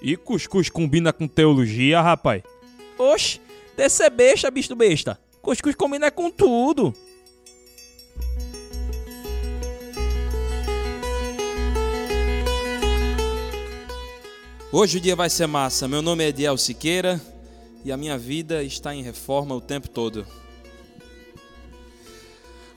E cuscuz combina com teologia, rapaz? Oxe, desse é besta, bicho besta. Cuscuz combina com tudo. Hoje o dia vai ser massa. Meu nome é Ediel Siqueira e a minha vida está em reforma o tempo todo.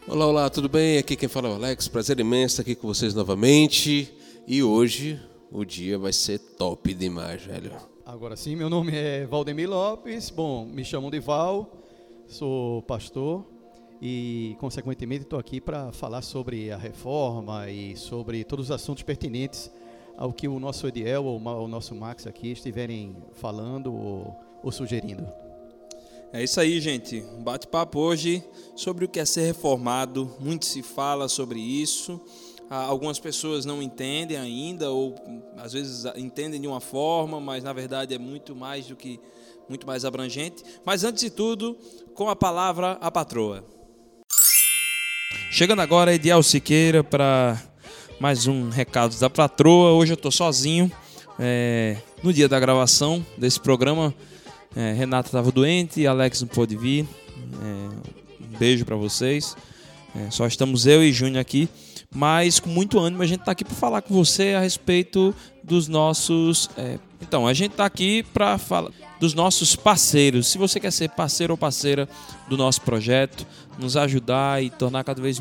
Olá, olá, tudo bem? Aqui quem fala é o Alex. Prazer imenso estar aqui com vocês novamente. E hoje o dia vai ser top demais, velho. Agora sim, meu nome é Valdemir Lopes. Bom, me chamam de Val, sou pastor e, consequentemente, estou aqui para falar sobre a reforma e sobre todos os assuntos pertinentes ao que o nosso Ediel ou o nosso Max aqui estiverem falando ou, ou sugerindo. É isso aí, gente. Um bate-papo hoje sobre o que é ser reformado. Muito se fala sobre isso. Ah, algumas pessoas não entendem ainda, ou às vezes entendem de uma forma, mas na verdade é muito mais do que muito mais abrangente. Mas antes de tudo, com a palavra a patroa. Chegando agora, Ediel Siqueira, para mais um recado da patroa. Hoje eu estou sozinho. É, no dia da gravação desse programa, é, Renata estava doente, Alex não pôde vir. É, um beijo para vocês. É, só estamos eu e Júnior aqui mas com muito ânimo a gente está aqui para falar com você a respeito dos nossos. É, então, a gente está aqui para falar dos nossos parceiros. Se você quer ser parceiro ou parceira do nosso projeto, nos ajudar e tornar cada vez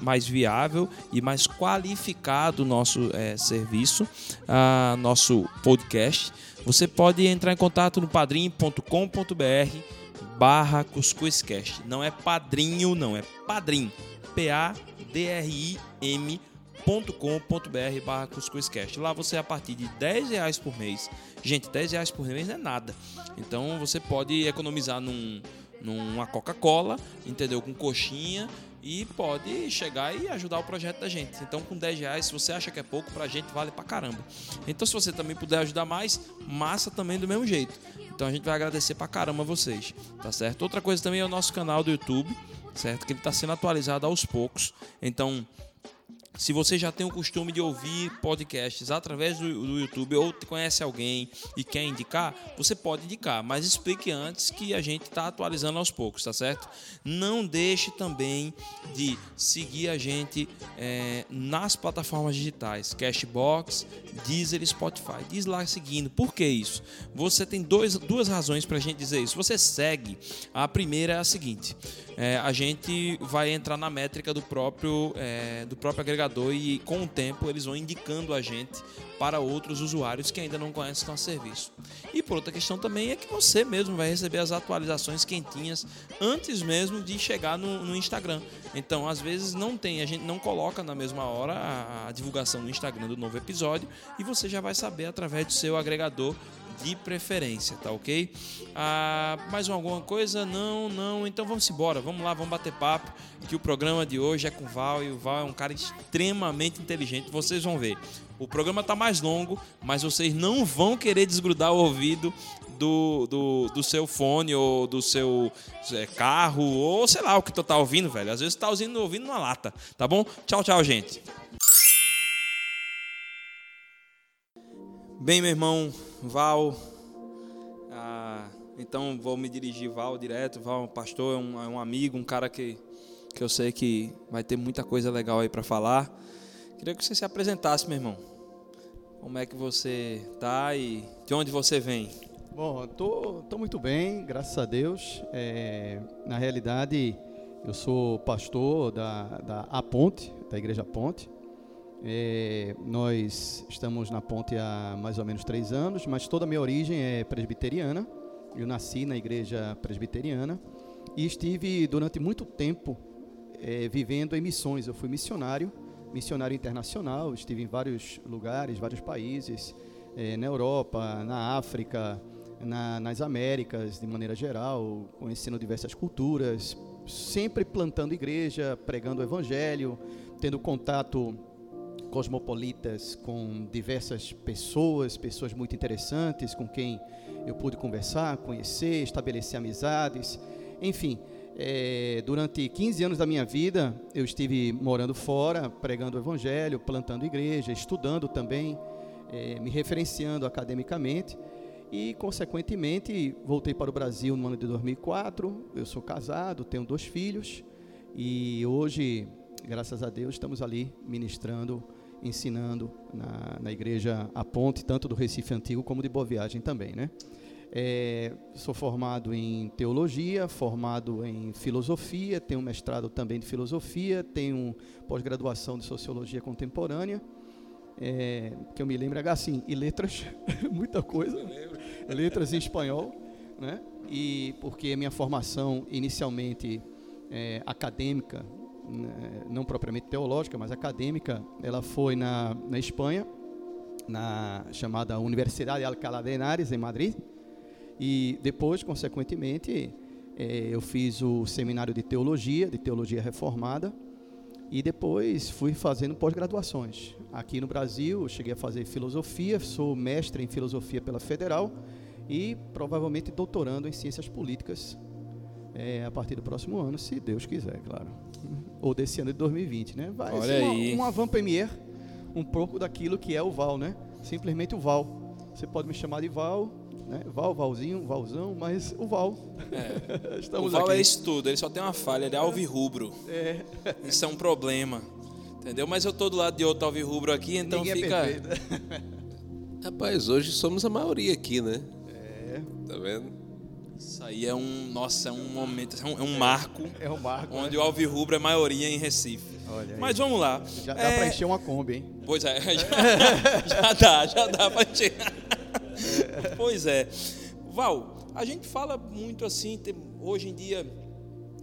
mais viável e mais qualificado o nosso é, serviço, uh, nosso podcast, você pode entrar em contato no padrim.com.br barra cuscuzcast. Não é padrinho, não, é padrim. P-A-D-R-I-M.com.br barra cuscuzcast. Lá você, a partir de 10 reais por mês, gente, 10 reais por mês não é nada. Então você pode economizar num, numa Coca-Cola, entendeu? Com coxinha e pode chegar e ajudar o projeto da gente. Então, com 10 reais, se você acha que é pouco, pra gente vale pra caramba. Então, se você também puder ajudar mais, massa também do mesmo jeito. Então, a gente vai agradecer pra caramba vocês, tá certo? Outra coisa também é o nosso canal do YouTube certo? Que ele está sendo atualizado aos poucos. Então, se você já tem o costume de ouvir podcasts através do, do, YouTube ou conhece alguém e quer indicar, você pode indicar, mas explique antes que a gente está atualizando aos poucos, tá certo? Não deixe também de seguir a gente é, nas plataformas digitais, Cashbox, Deezer e Spotify. Diz lá seguindo. Por que isso? Você tem dois, duas razões para a gente dizer isso. Você segue. A primeira é a seguinte: é, a gente vai entrar na métrica do próprio, é, do próprio agregador e com o tempo eles vão indicando a gente para outros usuários que ainda não conhecem nosso serviço. E por outra questão também é que você mesmo vai receber as atualizações quentinhas antes mesmo de chegar no, no Instagram. Então, às vezes não tem, a gente não coloca na mesma hora a, a divulgação no Instagram do novo episódio e você já vai saber através do seu agregador de preferência, tá ok? Ah, mais alguma coisa? Não, não. Então vamos embora, vamos lá, vamos bater papo. Que o programa de hoje é com o Val e o Val é um cara extremamente inteligente. Vocês vão ver. O programa tá mais longo, mas vocês não vão querer desgrudar o ouvido do, do, do seu fone ou do seu é, carro ou sei lá o que tu tá ouvindo, velho. Às vezes tu tá ouvindo, ouvindo numa lata, tá bom? Tchau, tchau, gente. Bem, meu irmão Val, ah, então vou me dirigir Val direto. Val, pastor, é um, é um amigo, um cara que, que eu sei que vai ter muita coisa legal aí para falar. Queria que você se apresentasse, meu irmão. Como é que você tá e de onde você vem? Bom, tô, tô muito bem, graças a Deus. É, na realidade, eu sou pastor da, da A Ponte, da Igreja Ponte. É, nós estamos na ponte há mais ou menos três anos, mas toda a minha origem é presbiteriana. Eu nasci na igreja presbiteriana e estive durante muito tempo é, vivendo em missões. Eu fui missionário, missionário internacional, estive em vários lugares, vários países, é, na Europa, na África, na, nas Américas de maneira geral, conhecendo diversas culturas, sempre plantando igreja, pregando o evangelho, tendo contato cosmopolitas com diversas pessoas, pessoas muito interessantes com quem eu pude conversar, conhecer, estabelecer amizades. Enfim, é, durante 15 anos da minha vida, eu estive morando fora, pregando o evangelho, plantando igreja, estudando também eh, me referenciando academicamente e, consequentemente, voltei para o Brasil no ano de 2004. Eu sou casado, tenho dois filhos e hoje, graças a Deus, estamos ali ministrando, ensinando na, na igreja A Ponte, tanto do Recife Antigo como de Boa Viagem também, né? É, sou formado em teologia, formado em filosofia, tenho mestrado também de filosofia, tenho pós-graduação de sociologia contemporânea, é, que eu me lembro, assim, e letras, muita coisa, letras em espanhol, né? E porque minha formação inicialmente é, acadêmica, não propriamente teológica, mas acadêmica, ela foi na, na Espanha, na chamada Universidade de Alcalá de Henares, em Madrid, e depois, consequentemente, é, eu fiz o seminário de teologia, de teologia reformada, e depois fui fazendo pós-graduações. Aqui no Brasil, cheguei a fazer filosofia, sou mestre em filosofia pela Federal e provavelmente doutorando em ciências políticas é, a partir do próximo ano, se Deus quiser, claro. Ou desse ano de 2020, né? Vai Olha ser uma, aí. uma van premier, um pouco daquilo que é o Val, né? Simplesmente o Val. Você pode me chamar de Val, né? Val, Valzinho, Valzão, mas o Val. O Estamos Val aqui. é isso tudo, ele só tem uma falha, ele é alvirrubro. É, Isso é um problema. Entendeu? Mas eu tô do lado de outro alvirrubro aqui, então ninguém fica. é. Rapaz, hoje somos a maioria aqui, né? É, Tá vendo? Isso aí é um. Nossa, é um momento, é um, é um marco é o Marco. onde né? o alvirrubro é maioria em Recife. Mas vamos lá. Já dá É, pra encher uma Kombi, hein? Pois é, já, já dá, já dá pra encher. Pois é. Val, a gente fala muito assim, hoje em dia,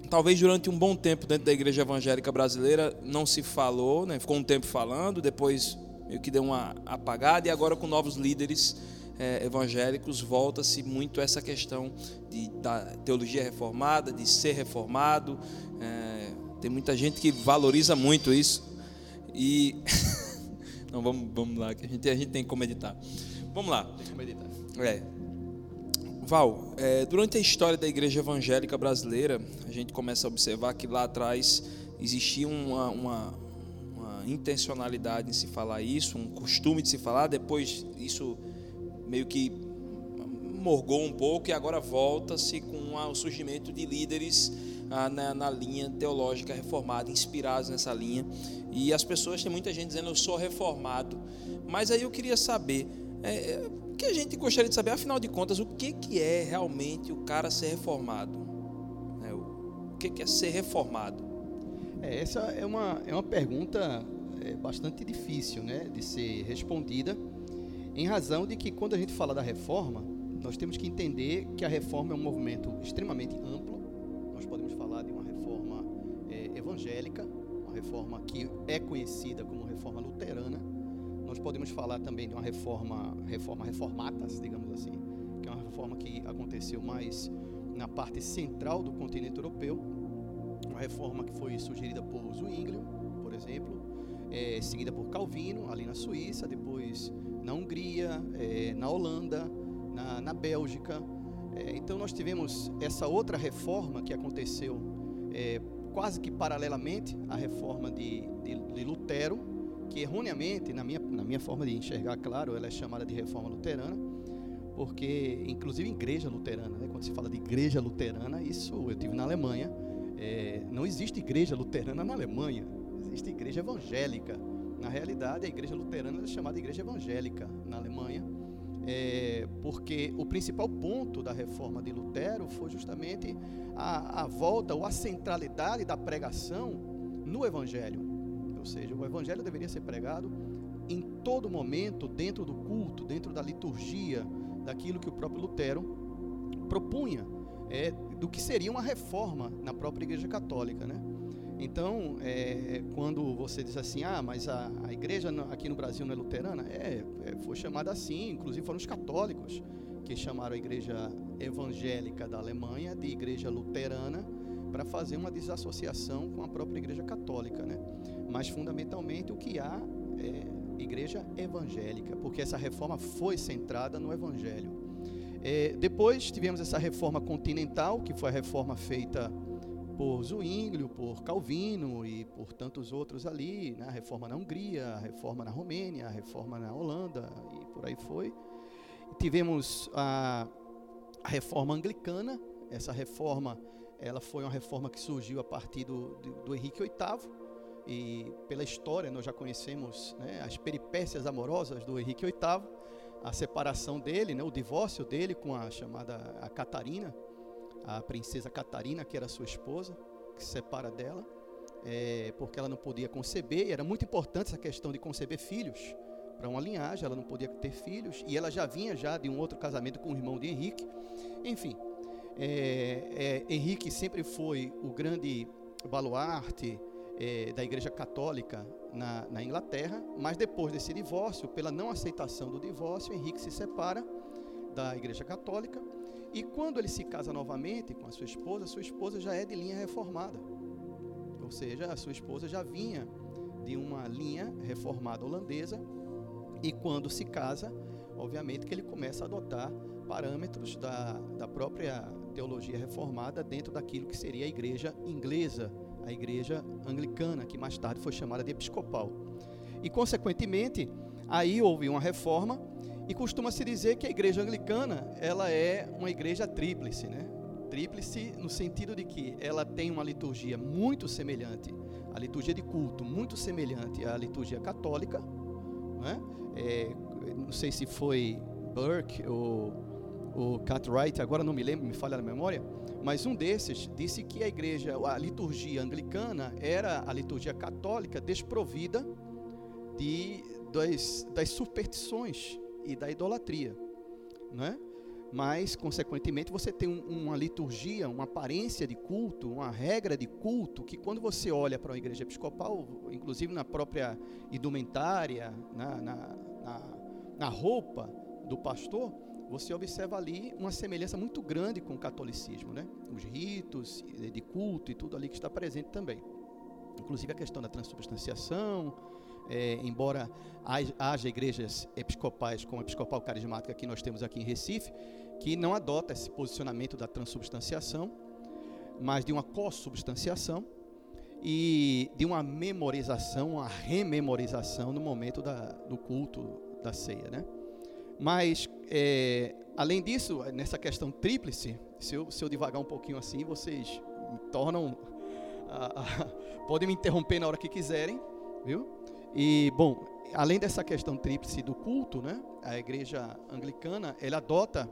talvez durante um bom tempo dentro da igreja evangélica brasileira não se falou, né? Ficou um tempo falando, depois meio que deu uma apagada e agora com novos líderes eh, evangélicos volta-se muito essa questão de, da teologia reformada, de ser reformado. Eh, tem muita gente que valoriza muito isso. E não vamos, vamos lá, que a gente, a gente tem como meditar. Vamos lá. É. Val, é, durante a história da igreja evangélica brasileira, a gente começa a observar que lá atrás existia uma, uma, uma intencionalidade em se falar isso, um costume de se falar, depois isso meio que morgou um pouco e agora volta-se com o surgimento de líderes ah, na, linha teológica reformada, inspirados nessa linha. E as pessoas, tem muita gente dizendo, eu sou reformado. Mas aí eu queria saber, é, é, o que a gente gostaria de saber, afinal de contas, o que, que é realmente o cara ser reformado? É, o o que, que é ser reformado? É, essa é uma, é uma pergunta é, bastante difícil né, de ser respondida, em razão de que quando a gente fala da reforma, nós temos que entender que a reforma é um movimento extremamente amplo. Nós podemos falar de uma reforma é, evangélica, uma reforma que é conhecida como reforma luterana. Nós podemos falar também de uma reforma, reforma reformatas, digamos assim, que é uma reforma que aconteceu mais na parte central do continente europeu, uma reforma que foi sugerida por Zwinglio, por exemplo, é, seguida por Calvino, ali na Suíça, depois na Hungria, é, na Holanda, na, na Bélgica. É, então nós tivemos essa outra reforma que aconteceu é, quase que paralelamente à reforma de, de, de Lutero, que erroneamente, na minha, na minha forma de enxergar, claro, ela é chamada de reforma luterana, porque inclusive igreja luterana, né? quando se fala de igreja luterana, isso eu tive na Alemanha, é, não existe igreja luterana na Alemanha, existe igreja evangélica. Na realidade, a igreja luterana é chamada igreja evangélica na Alemanha, é, porque o principal ponto da reforma de Lutero foi justamente a, a volta ou a centralidade da pregação no evangelho. Ou seja, o evangelho deveria ser pregado em todo momento, dentro do culto, dentro da liturgia, daquilo que o próprio Lutero propunha, é, do que seria uma reforma na própria Igreja Católica, né? Então, é, quando você diz assim, ah, mas a, a igreja aqui no Brasil não é luterana, é, é, foi chamada assim, inclusive foram os católicos que chamaram a igreja evangélica da Alemanha de igreja luterana para fazer uma desassociação com a própria igreja católica, né? Mas fundamentalmente o que há é igreja evangélica, porque essa reforma foi centrada no evangelho. É, depois tivemos essa reforma continental, que foi a reforma feita por Zwinglio, por Calvino e por tantos outros ali, né? a reforma na Hungria, a reforma na Romênia, a reforma na Holanda e por aí foi. Tivemos a, a reforma anglicana, essa reforma ela foi uma reforma que surgiu a partir do, do, do Henrique VIII e pela história nós já conhecemos né, as peripécias amorosas do Henrique VIII, a separação dele, né, o divórcio dele com a chamada a Catarina, a princesa Catarina, que era sua esposa, que se separa dela, é, porque ela não podia conceber, e era muito importante essa questão de conceber filhos para uma linhagem, ela não podia ter filhos, e ela já vinha já de um outro casamento com o irmão de Henrique. Enfim, é, é, Henrique sempre foi o grande baluarte é, da Igreja Católica na, na Inglaterra, mas depois desse divórcio, pela não aceitação do divórcio, Henrique se separa da Igreja Católica e quando ele se casa novamente com a sua esposa, sua esposa já é de linha reformada. Ou seja, a sua esposa já vinha de uma linha reformada holandesa. E quando se casa, obviamente que ele começa a adotar parâmetros da, da própria teologia reformada dentro daquilo que seria a igreja inglesa, a igreja anglicana, que mais tarde foi chamada de episcopal. E, consequentemente, aí houve uma reforma e costuma-se dizer que a igreja anglicana, ela é uma igreja tríplice, né? Tríplice no sentido de que ela tem uma liturgia muito semelhante, a liturgia de culto muito semelhante à liturgia católica, né? É, não sei se foi Burke ou o Cartwright, agora não me lembro, me falha na memória, mas um desses disse que a igreja, a liturgia anglicana era a liturgia católica desprovida de, das, das superstições e da idolatria, né? Mas, consequentemente, você tem um, uma liturgia, uma aparência de culto, uma regra de culto, que quando você olha para uma igreja episcopal, inclusive na própria indumentária, na, na, na, na roupa do pastor, você observa ali uma semelhança muito grande com o catolicismo, né? Os ritos de culto e tudo ali que está presente também. Inclusive a questão da transubstanciação, é, embora haja igrejas episcopais, como a episcopal carismática que nós temos aqui em Recife, que não adota esse posicionamento da transubstanciação, mas de uma consubstanciação e de uma memorização, uma rememorização no momento da, do culto da ceia, né? Mas, é, além disso, nessa questão tríplice, se eu, se eu devagar um pouquinho assim, vocês me tornam. podem me interromper na hora que quiserem, viu? E, bom, além dessa questão tríplice do culto, né, a igreja anglicana, ela adota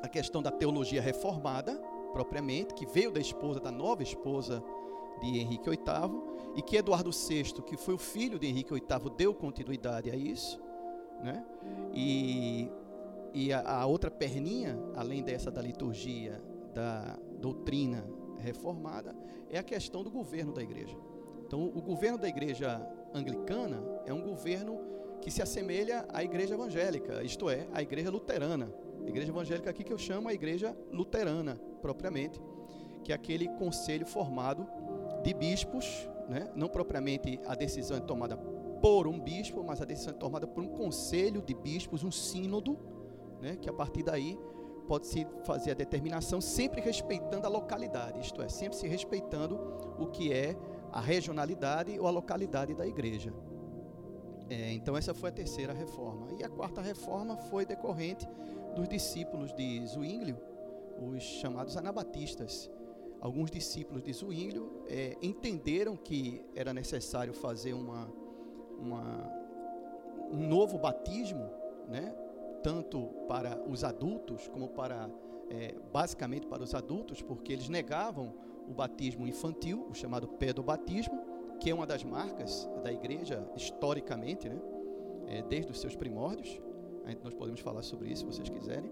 a questão da teologia reformada, propriamente, que veio da esposa, da nova esposa de Henrique VIII, e que Eduardo VI, que foi o filho de Henrique VIII, deu continuidade a isso, né? E, e a, a outra perninha, além dessa da liturgia, da doutrina reformada, é a questão do governo da igreja. Então, o governo da igreja anglicana é um governo que se assemelha à igreja evangélica, isto é, à igreja luterana. A igreja evangélica aqui que eu chamo a igreja luterana, propriamente, que é aquele conselho formado de bispos, né? não propriamente a decisão é tomada por um bispo, mas a decisão é tomada por um conselho de bispos, um sínodo, né? que a partir daí pode-se fazer a determinação sempre respeitando a localidade, isto é, sempre se respeitando o que é a regionalidade ou a localidade da igreja. É, então essa foi a terceira reforma. E a quarta reforma foi decorrente dos discípulos de Zwinglio, os chamados anabatistas. Alguns discípulos de Zwinglio é, entenderam que era necessário fazer uma, uma, um novo batismo, né? tanto para os adultos como para é, basicamente para os adultos, porque eles negavam o batismo infantil, o chamado pedobatismo, que é uma das marcas da igreja historicamente, né? É, desde os seus primórdios. Nós podemos falar sobre isso se vocês quiserem.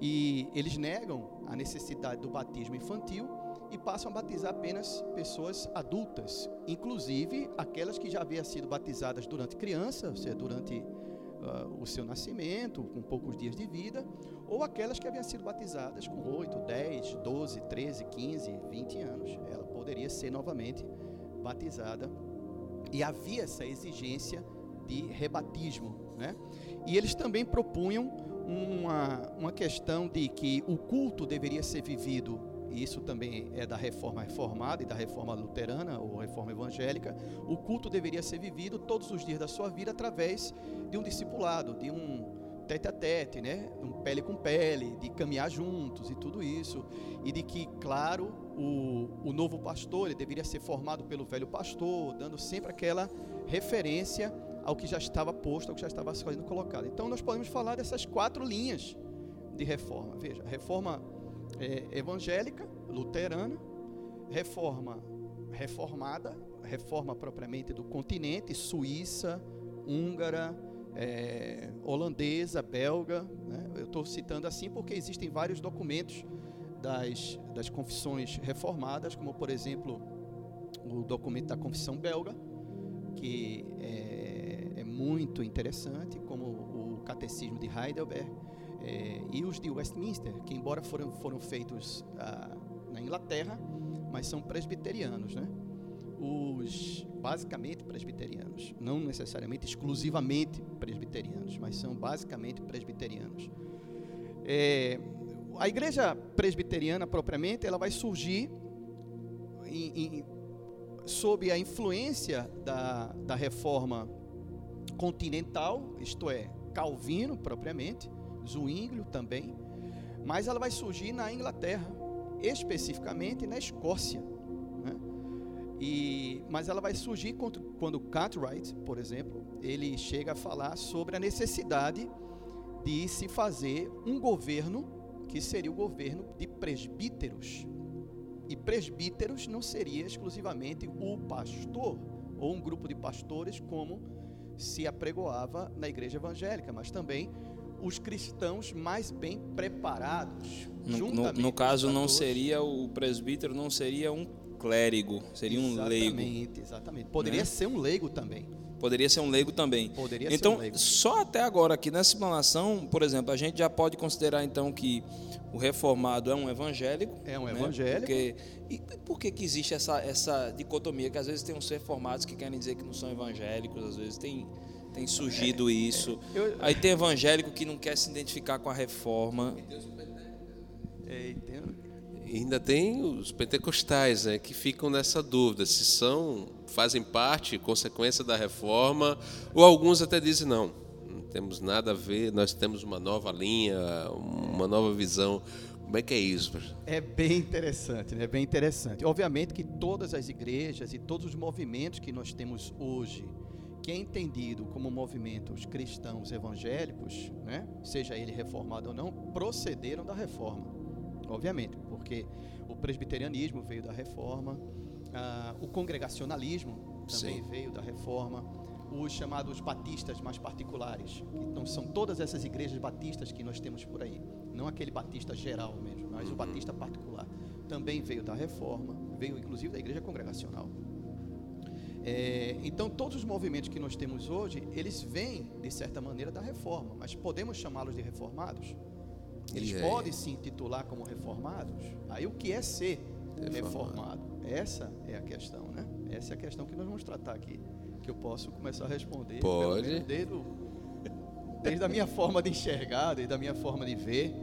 E eles negam a necessidade do batismo infantil e passam a batizar apenas pessoas adultas, inclusive aquelas que já haviam sido batizadas durante criança, ou seja, durante uh, o seu nascimento, com poucos dias de vida, ou aquelas que haviam sido batizadas com 8, 10, 12, 13, 15, 20 anos. Ela poderia ser novamente batizada. E havia essa exigência de rebatismo. Né? E eles também propunham uma, uma questão de que o culto deveria ser vivido isso também é da reforma reformada e da reforma luterana ou reforma evangélica, o culto deveria ser vivido todos os dias da sua vida através de um discipulado, de um tete a tete, né? Um pele com pele, de caminhar juntos e tudo isso. E de que, claro, o, o novo pastor ele deveria ser formado pelo velho pastor, dando sempre aquela referência ao que já estava posto, ao que já estava sendo colocado. Então nós podemos falar dessas quatro linhas de reforma. Veja, reforma é, evangélica, luterana, reforma reformada, reforma propriamente do continente, suíça, húngara, é, holandesa, belga. Né? Eu estou citando assim porque existem vários documentos das, das confissões reformadas, como por exemplo o documento da confissão belga, que é, é muito interessante, como o catecismo de Heidelberg é, e os de Westminster, que embora foram, foram feitos ah, na Inglaterra, mas são presbiterianos, né? Os basicamente presbiterianos, não necessariamente exclusivamente presbiterianos, mas são basicamente presbiterianos. É, a igreja presbiteriana propriamente, ela vai surgir em, em, sob a influência da, da reforma continental, isto é, Calvino propriamente, Zwinglio também, mas ela vai surgir na Inglaterra, especificamente na Escócia. Né? E, mas ela vai surgir quando, quando Cartwright, por exemplo, ele chega a falar sobre a necessidade de se fazer um governo que seria o governo de presbíteros. E presbíteros não seria exclusivamente o pastor ou um grupo de pastores como se apregoava na igreja evangélica, mas também os cristãos mais bem preparados. No, no, no caso, não seria o presbítero, não seria um clérigo, seria um leigo. Exatamente, exatamente. Poderia né? ser um leigo também. Poderia ser um leigo também. Poderia então, ser um leigo. só até agora aqui nessa explanação, por exemplo, a gente já pode considerar então que o reformado é um evangélico. É um né? evangélico. Porque, e por que, que existe essa, essa dicotomia? Que às vezes tem uns reformados que querem dizer que não são evangélicos, às vezes tem, tem surgido é, isso. É, eu, Aí tem evangélico que não quer se identificar com a reforma. É, e ainda tem os pentecostais, né, que ficam nessa dúvida se são fazem parte, consequência da reforma, ou alguns até dizem não, não temos nada a ver, nós temos uma nova linha, uma nova visão. Como é que é isso? É bem interessante, né? Bem interessante. Obviamente que todas as igrejas e todos os movimentos que nós temos hoje, que é entendido como movimentos cristãos evangélicos, né? seja ele reformado ou não, procederam da reforma. Obviamente, porque o presbiterianismo veio da reforma, ah, o congregacionalismo também Sim. veio da reforma, os chamados batistas mais particulares, que então são todas essas igrejas batistas que nós temos por aí, não aquele batista geral mesmo, mas uhum. o batista particular, também veio da reforma, veio inclusive da igreja congregacional. É, então todos os movimentos que nós temos hoje, eles vêm de certa maneira da reforma, mas podemos chamá-los de reformados? Eles podem se intitular como reformados? Aí o que é ser reformado? Essa é a questão, né? Essa é a questão que nós vamos tratar aqui. Que eu posso começar a responder. Pode. Desde, o, desde a minha forma de enxergar, desde a minha forma de ver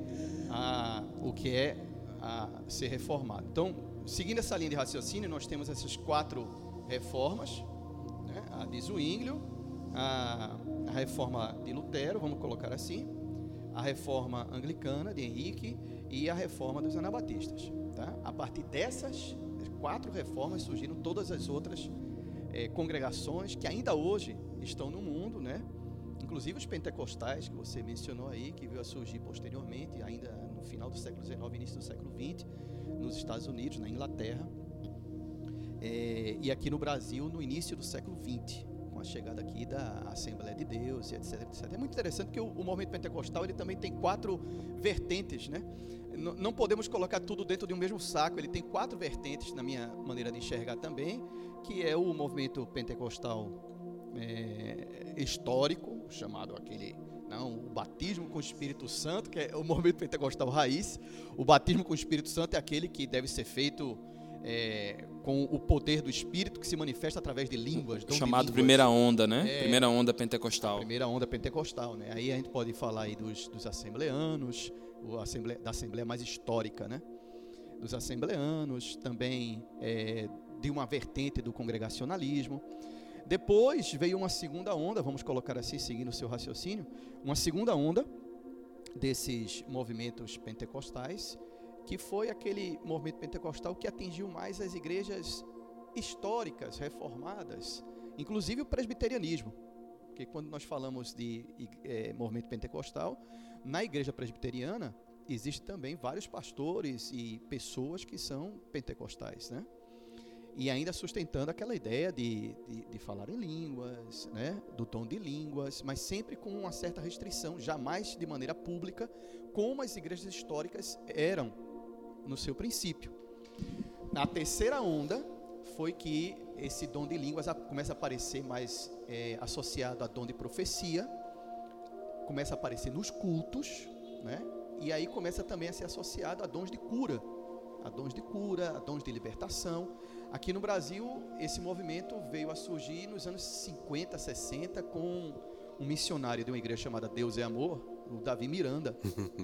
a, o que é a ser reformado. Então, seguindo essa linha de raciocínio, nós temos essas quatro reformas. Né? A de Zwinglio, a, a reforma de Lutero, vamos colocar assim, a reforma anglicana de Henrique e a reforma dos anabatistas. Tá? A partir dessas quatro reformas surgiram todas as outras é, congregações que ainda hoje estão no mundo, né? Inclusive os pentecostais que você mencionou aí, que veio a surgir posteriormente, ainda no final do século XIX, início do século XX, nos Estados Unidos, na Inglaterra, é, e aqui no Brasil no início do século XX, com a chegada aqui da Assembleia de Deus, etc, etc. É muito interessante que o, o movimento pentecostal ele também tem quatro vertentes, né? não podemos colocar tudo dentro de um mesmo saco. Ele tem quatro vertentes, na minha maneira de enxergar também, que é o movimento pentecostal é, histórico, chamado aquele não, o batismo com o Espírito Santo, que é o movimento pentecostal raiz. O batismo com o Espírito Santo é aquele que deve ser feito é, com o poder do Espírito que se manifesta através de línguas. Chamado de línguas. primeira onda, né? É, primeira onda pentecostal. Primeira onda pentecostal, né? Aí a gente pode falar aí dos, dos assembleanos, Assembleia, da Assembleia mais histórica, né? dos assembleanos, também é, de uma vertente do congregacionalismo. Depois veio uma segunda onda, vamos colocar assim, seguindo o seu raciocínio, uma segunda onda desses movimentos pentecostais, que foi aquele movimento pentecostal que atingiu mais as igrejas históricas, reformadas, inclusive o presbiterianismo. Porque quando nós falamos de é, movimento pentecostal, na igreja presbiteriana existem também vários pastores e pessoas que são pentecostais, né? E ainda sustentando aquela ideia de, de, de, falar em línguas, né? do tom de línguas, mas sempre com uma certa restrição, jamais de maneira pública, como as igrejas históricas eram no seu princípio. Na terceira onda foi que esse dom de línguas começa a aparecer mais é, associado a dom de profecia, começa a aparecer nos cultos, né? E aí começa também a ser associado a dons de cura, a dons de cura, a dons de libertação. Aqui no Brasil, esse movimento veio a surgir nos anos 50, 60, com um missionário de uma igreja chamada Deus é Amor, o Davi Miranda.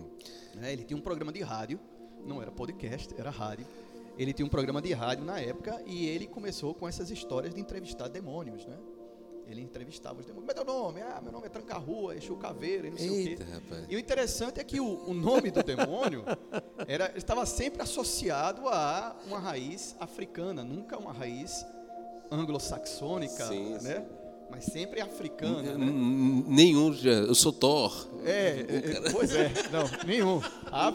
né? Ele tinha um programa de rádio, não era podcast, era rádio. Ele tinha um programa de rádio na época e ele começou com essas histórias de entrevistar demônios, né? Ele entrevistava os demônios. Como é teu nome? Ah, meu nome é Tranca-Rua, Exu Caveira e não sei Eita, o quê. Rapaz. E o interessante é que o, o nome do demônio era, estava sempre associado a uma raiz africana, nunca uma raiz anglo-saxônica, né? Sim mas sempre africana, né? Nenhum, eu sou Thor. É, é pois é, não, nenhum.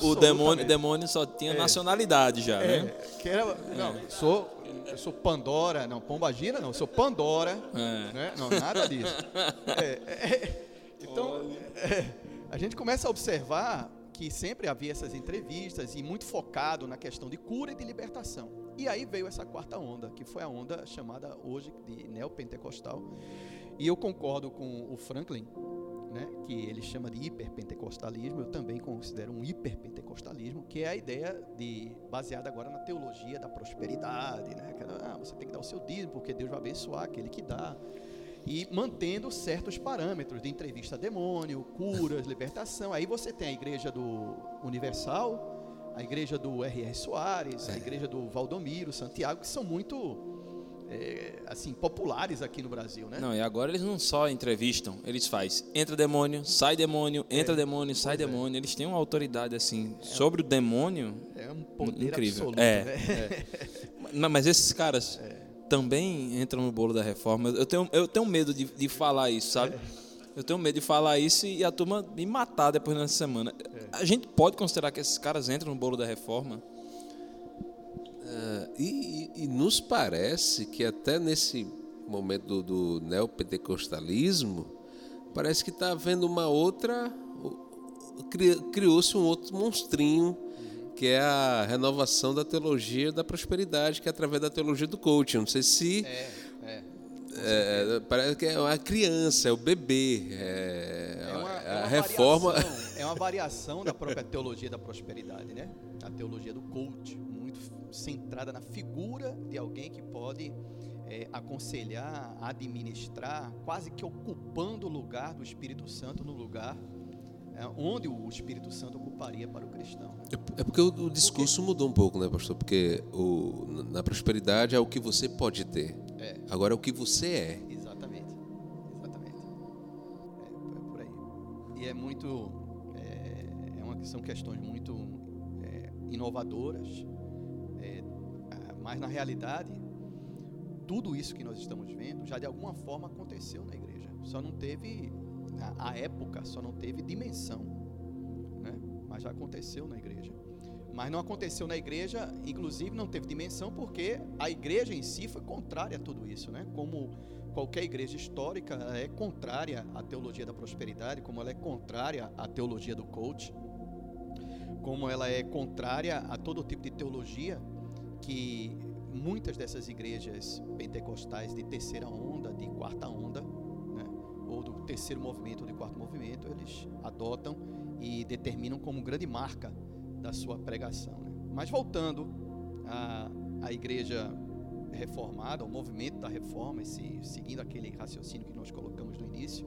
O demônio, demônio só tinha é, nacionalidade já, é, né? Que era, não, sou eu sou Pandora, não, Pombagira não, eu sou Pandora, é. né? Não, nada disso. É, então, a gente começa a observar que sempre havia essas entrevistas e muito focado na questão de cura e de libertação. E aí veio essa quarta onda, que foi a onda chamada hoje de neopentecostal. E eu concordo com o Franklin né, que ele chama de hiperpentecostalismo, eu também considero um hiperpentecostalismo, que é a ideia de baseada agora na teologia da prosperidade, né, que, ah, você tem que dar o seu dízimo porque Deus vai abençoar aquele que dá. E mantendo certos parâmetros de entrevista a demônio, curas, libertação. Aí você tem a igreja do Universal, a igreja do R.R. Soares, a é. igreja do Valdomiro, Santiago, que são muito é, assim populares aqui no Brasil, né? Não, e agora eles não só entrevistam, eles fazem entra demônio, sai demônio, entra é, demônio, sai é. demônio. Eles têm uma autoridade assim é sobre o demônio. É um poder incrível. Absoluto, é, né? é. Mas esses caras também entram no bolo da reforma. Eu tenho, eu tenho medo de, de falar isso, sabe? Eu tenho medo de falar isso e a turma me matar depois nessa semana. A gente pode considerar que esses caras entram no bolo da reforma? Uh, e, e, nos parece que até nesse momento do, do neopentecostalismo, parece que está havendo uma outra. Criou-se um outro monstrinho, que é a renovação da teologia da prosperidade, que é através da teologia do coaching. Não sei se. É, é. É, parece que é a criança, é o bebê. É, é uma, é a reforma. Variação, é uma variação da própria teologia da prosperidade, né? A teologia do coach centrada na figura de alguém que pode é, aconselhar, administrar, quase que ocupando o lugar do Espírito Santo no lugar onde o Espírito Santo ocuparia para o cristão. É, é porque o, o discurso porque... mudou um pouco, né, pastor? Porque o, na prosperidade é o que você pode ter. É. Agora é o que você é. Exatamente. Exatamente. É, é por aí. E é muito. É, é uma, são questões muito inovadoras mas na realidade, tudo isso que nós estamos vendo já de alguma forma aconteceu na igreja. Só não teve a, época, só não teve dimensão, né? Mas já aconteceu na igreja. Mas não aconteceu na igreja, inclusive não teve dimensão porque a igreja em si foi contrária a tudo isso, né? Como qualquer igreja histórica é contrária à teologia da prosperidade, como ela é contrária à teologia do coach, como ela é contrária a todo tipo de teologia que muitas dessas igrejas pentecostais de terceira onda, de quarta onda, terceiro movimento ou de quarto movimento, eles adotam e determinam como grande marca da sua pregação. Né. Mas voltando à, à igreja reformada, ao movimento da reforma, esse, seguindo aquele raciocínio que nós colocamos no início,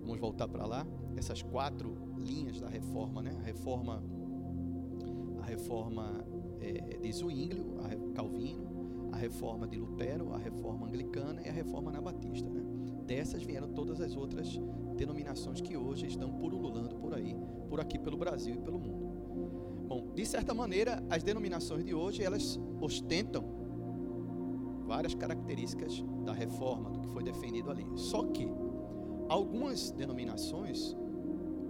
vamos voltar para lá, essas quatro linhas da reforma, né? A reforma, a reforma é, de Zwinglio, a Calvino, a reforma de Lutero, a reforma anglicana e a reforma anabatista. Né? Dessas vieram todas as outras denominações que hoje estão pululando por aí, por aqui pelo Brasil e pelo mundo. Bom, de certa maneira, as denominações de hoje elas ostentam várias características da reforma, do que foi defendido ali. Só que algumas denominações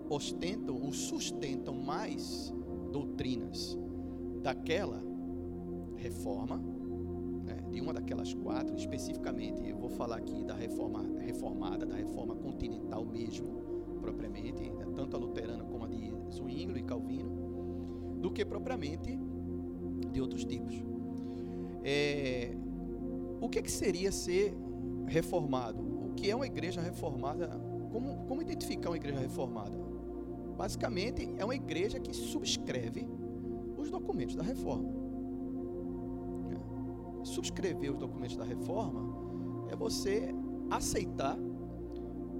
ostentam ou sustentam mais doutrinas daquela reforma, de uma daquelas quatro, especificamente, eu vou falar aqui da reforma reformada, da reforma continental mesmo, propriamente, né, tanto a luterana como a de Zwinglio e Calvino, do que propriamente de outros tipos. É, o que, que seria ser reformado? O que é uma igreja reformada? Como, como identificar uma igreja reformada? Basicamente, é uma igreja que subscreve os documentos da reforma. Subscrever os documentos da reforma é você aceitar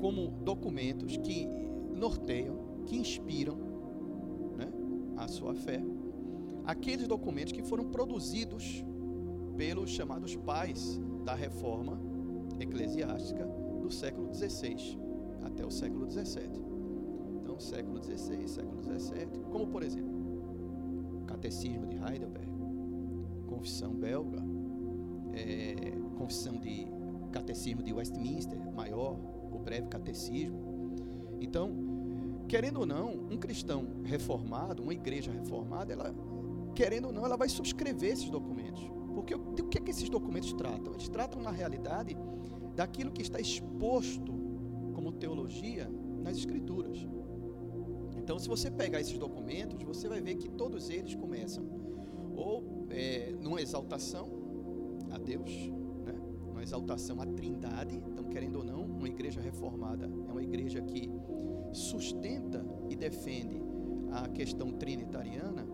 como documentos que norteiam, que inspiram né, a sua fé, aqueles documentos que foram produzidos pelos chamados pais da reforma eclesiástica do século XVI até o século XVII século XVI, século XVII, como por exemplo, Catecismo de Heidelberg, Confissão Belga, é, Confissão de Catecismo de Westminster, maior, o Breve Catecismo. Então, querendo ou não, um cristão reformado, uma igreja reformada, ela, querendo ou não, ela vai subscrever esses documentos. Porque o, que, é que esses documentos tratam? Eles tratam, na realidade, daquilo que está exposto como teologia nas Escrituras. Então, se você pegar esses documentos, você vai ver que todos eles começam ou é, numa exaltação Deus, né? numa exaltação à Trindade. Então, querendo ou não, uma igreja reformada é uma igreja que sustenta e defende a questão trinitariana,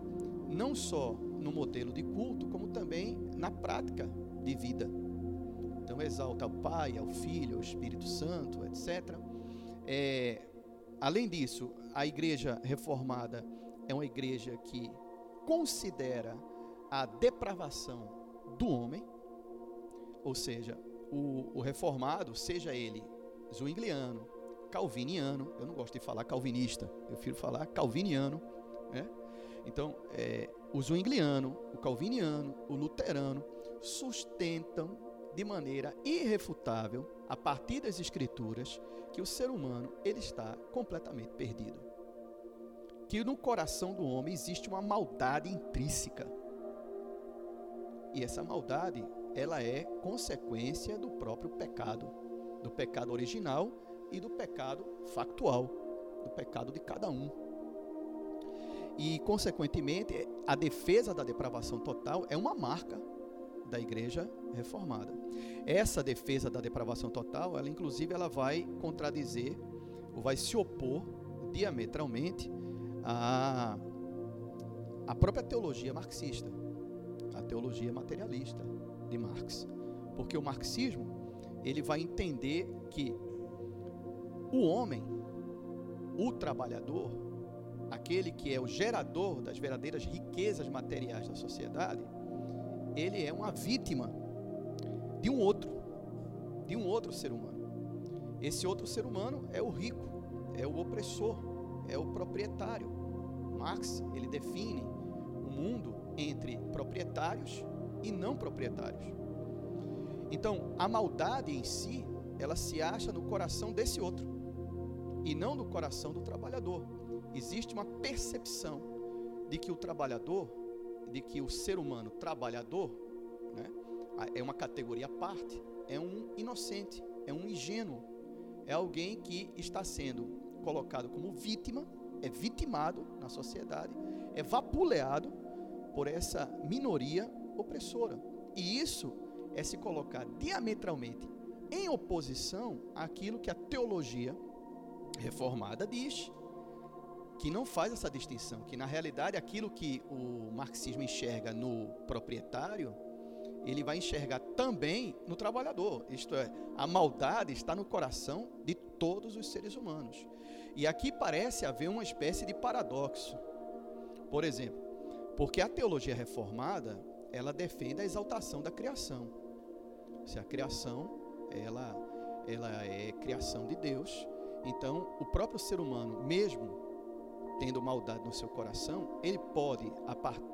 não só no modelo de culto, como também na prática de vida. Então, exalta ao Pai, ao Filho, ao Espírito Santo, etc. É, além disso, a igreja reformada é uma igreja que considera a depravação do homem, ou seja, o, o reformado, seja ele zwingliano, calviniano, eu não gosto de falar calvinista, eu prefiro falar calviniano, né? Então, é, o zwingliano, o calviniano, o luterano sustentam de maneira irrefutável, a partir das escrituras, que o ser humano ele está completamente perdido. Que no coração do homem existe uma maldade intrínseca. E essa maldade, ela é consequência do próprio pecado, do pecado original e do pecado factual, do pecado de cada um. E, consequentemente, a defesa da depravação total é uma marca da igreja reformada. Essa defesa da depravação total, ela inclusive ela vai contradizer ou vai se opor diametralmente à, à própria teologia marxista, a teologia materialista de Marx. Porque o marxismo, ele vai entender que o homem, o trabalhador, aquele que é o gerador das verdadeiras riquezas materiais da sociedade, ele é uma vítima de um outro, de um outro ser humano. Esse outro ser humano é o rico, é o opressor, é o proprietário. Marx, ele define o mundo entre proprietários e não proprietários. Então, a maldade em si, ela se acha no coração desse outro e não no coração do trabalhador. Existe uma percepção de que o trabalhador de que o ser humano trabalhador né, é uma categoria à parte, é um inocente, é um ingênuo, é alguém que está sendo colocado como vítima, é vitimado na sociedade, é vapuleado por essa minoria opressora. E isso é se colocar diametralmente em oposição àquilo que a teologia reformada diz que não faz essa distinção, que na realidade aquilo que o marxismo enxerga no proprietário, ele vai enxergar também no trabalhador. Isto é, a maldade está no coração de todos os seres humanos. E aqui parece haver uma espécie de paradoxo. Por exemplo, Porque a teologia reformada, ela defende a exaltação da criação. Se a criação, ela, ela é criação de Deus, então o próprio ser humano, mesmo tendo maldade no seu coração, ele pode,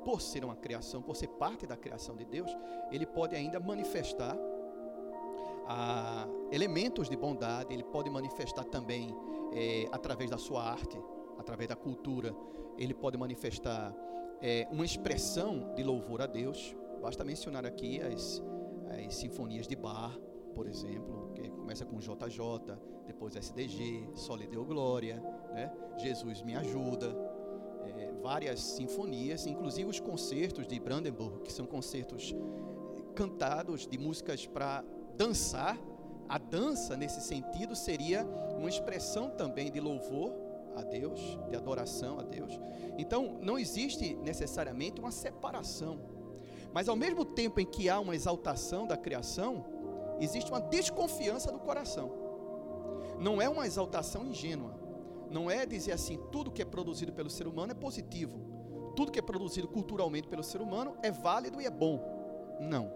por ser uma criação, por ser parte da criação de Deus, ele pode ainda manifestar a, elementos de bondade, ele pode manifestar também é, através da sua arte, através da cultura, ele pode manifestar é, uma expressão de louvor a Deus. Basta mencionar aqui as, as sinfonias de Bar, por exemplo, que começa com JJ, depois SDG, Só lhe deu glória, né? Jesus me ajuda, é, várias sinfonias, inclusive os concertos de Brandenburg, que são concertos é, cantados de músicas para dançar. A dança, nesse sentido, seria uma expressão também de louvor a Deus, de adoração a Deus. Então, não existe necessariamente uma separação. Mas ao mesmo tempo em que há uma exaltação da criação, existe uma desconfiança do coração. Não é uma exaltação ingênua. Não é dizer assim, tudo que é produzido pelo ser humano é positivo. Tudo que é produzido culturalmente pelo ser humano é válido e é bom. Não.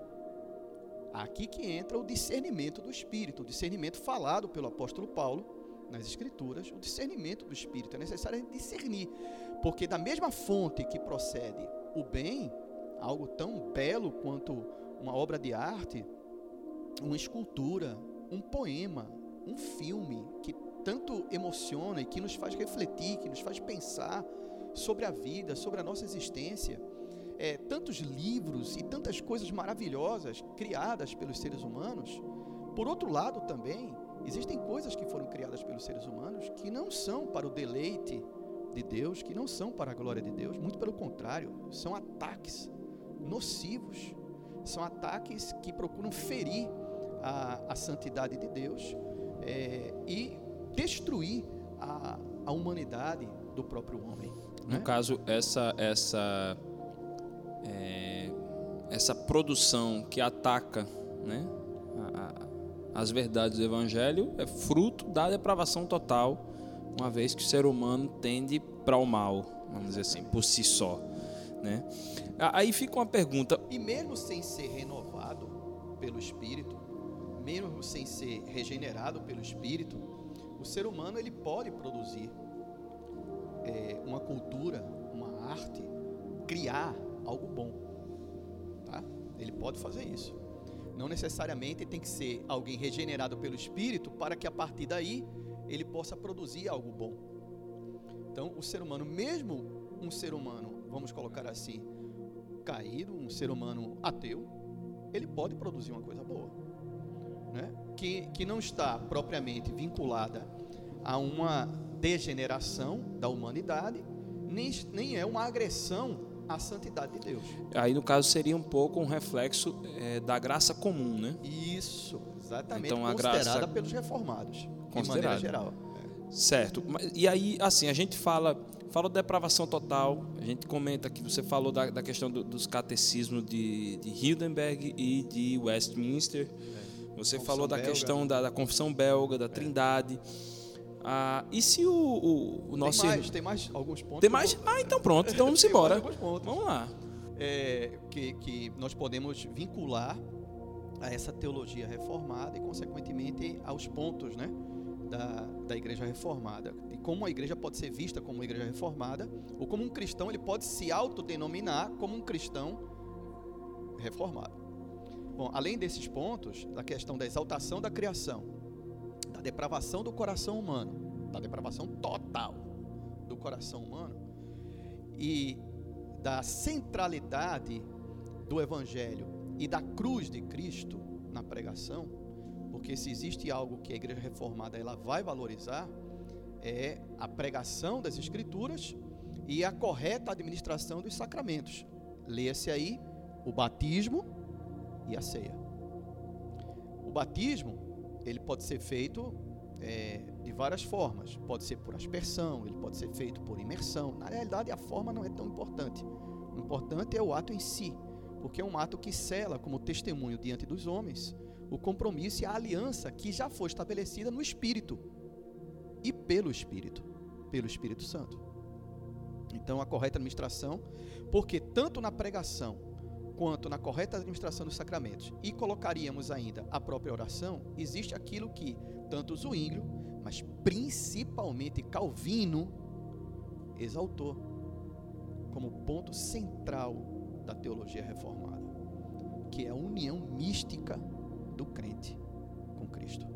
Aqui que entra o discernimento do Espírito, o discernimento falado pelo apóstolo Paulo nas Escrituras, o discernimento do Espírito. É necessário discernir, porque da mesma fonte que procede o bem, algo tão belo quanto uma obra de arte, uma escultura, um poema, um filme que tanto emociona e que nos faz refletir, que nos faz pensar sobre a vida, sobre a nossa existência. É, tantos livros e tantas coisas maravilhosas criadas pelos seres humanos. Por outro lado, também, existem coisas que foram criadas pelos seres humanos que não são para o deleite de Deus, que não são para a glória de Deus, muito pelo contrário, são ataques nocivos, são ataques que procuram ferir a, a santidade de Deus é, e destruir a, a humanidade do próprio homem. No né? caso, essa essa é, essa produção que ataca, né, as verdades do Evangelho é fruto da depravação total, uma vez que o ser humano tende para o mal, vamos dizer assim, por si só, né? Aí fica uma pergunta. E mesmo sem ser renovado pelo Espírito, mesmo sem ser regenerado pelo Espírito, o ser humano ele pode produzir é, uma cultura, uma arte, criar algo bom, tá? Ele pode fazer isso. Não necessariamente tem que ser alguém regenerado pelo Espírito para que a partir daí ele possa produzir algo bom. Então, o ser humano, mesmo um ser humano, vamos colocar assim, caído, um ser humano ateu, ele pode produzir uma coisa boa né, que, que não está propriamente vinculada a uma degeneração da humanidade, nem, nem é uma agressão à santidade de Deus. Aí, no caso, seria um pouco um reflexo é, da graça comum, né? Isso, exatamente. Então, a considerada graça... pelos reformados, de maneira geral. Certo. E aí, assim, a gente fala, fala de depravação total, a gente comenta que você falou da, da questão do, dos catecismos de, de Hildenberg e de Westminster. É você confissão falou da belga. questão da, da, confissão belga, da é. Ah, e se o, o, o nosso. Tem mais, tem mais alguns pontos. Tem mais? Ah, então pronto, então vamos embora. Vamos lá. É, que, que nós podemos vincular a essa teologia reformada e, consequentemente, aos pontos né, da, da igreja reformada. E como a igreja pode ser vista como uma igreja reformada, ou como um cristão, ele pode se autodenominar como um cristão reformado. Bom, além desses pontos, da questão da exaltação da criação, da depravação do coração humano, da depravação total do coração humano e da centralidade do evangelho e da cruz de Cristo na pregação, porque se existe algo que a igreja reformada ela vai valorizar é a pregação das escrituras e a correta administração dos sacramentos. Leia-se aí o batismo, e a ceia. O batismo, ele pode ser feito é, de várias formas. Pode ser por aspersão, ele pode ser feito por imersão. Na realidade, a forma não é tão importante. O importante é o ato em si, porque é um ato que sela como testemunho diante dos homens o compromisso e a aliança que já foi estabelecida no Espírito e pelo Espírito, pelo Espírito Santo. Então, a correta administração, porque tanto na pregação quanto na correta administração dos sacramentos, e colocaríamos ainda a própria oração, existe aquilo que tanto Zwinglio, mas principalmente Calvino, exaltou como ponto central da teologia reformada, que é a união mística do crente com Cristo.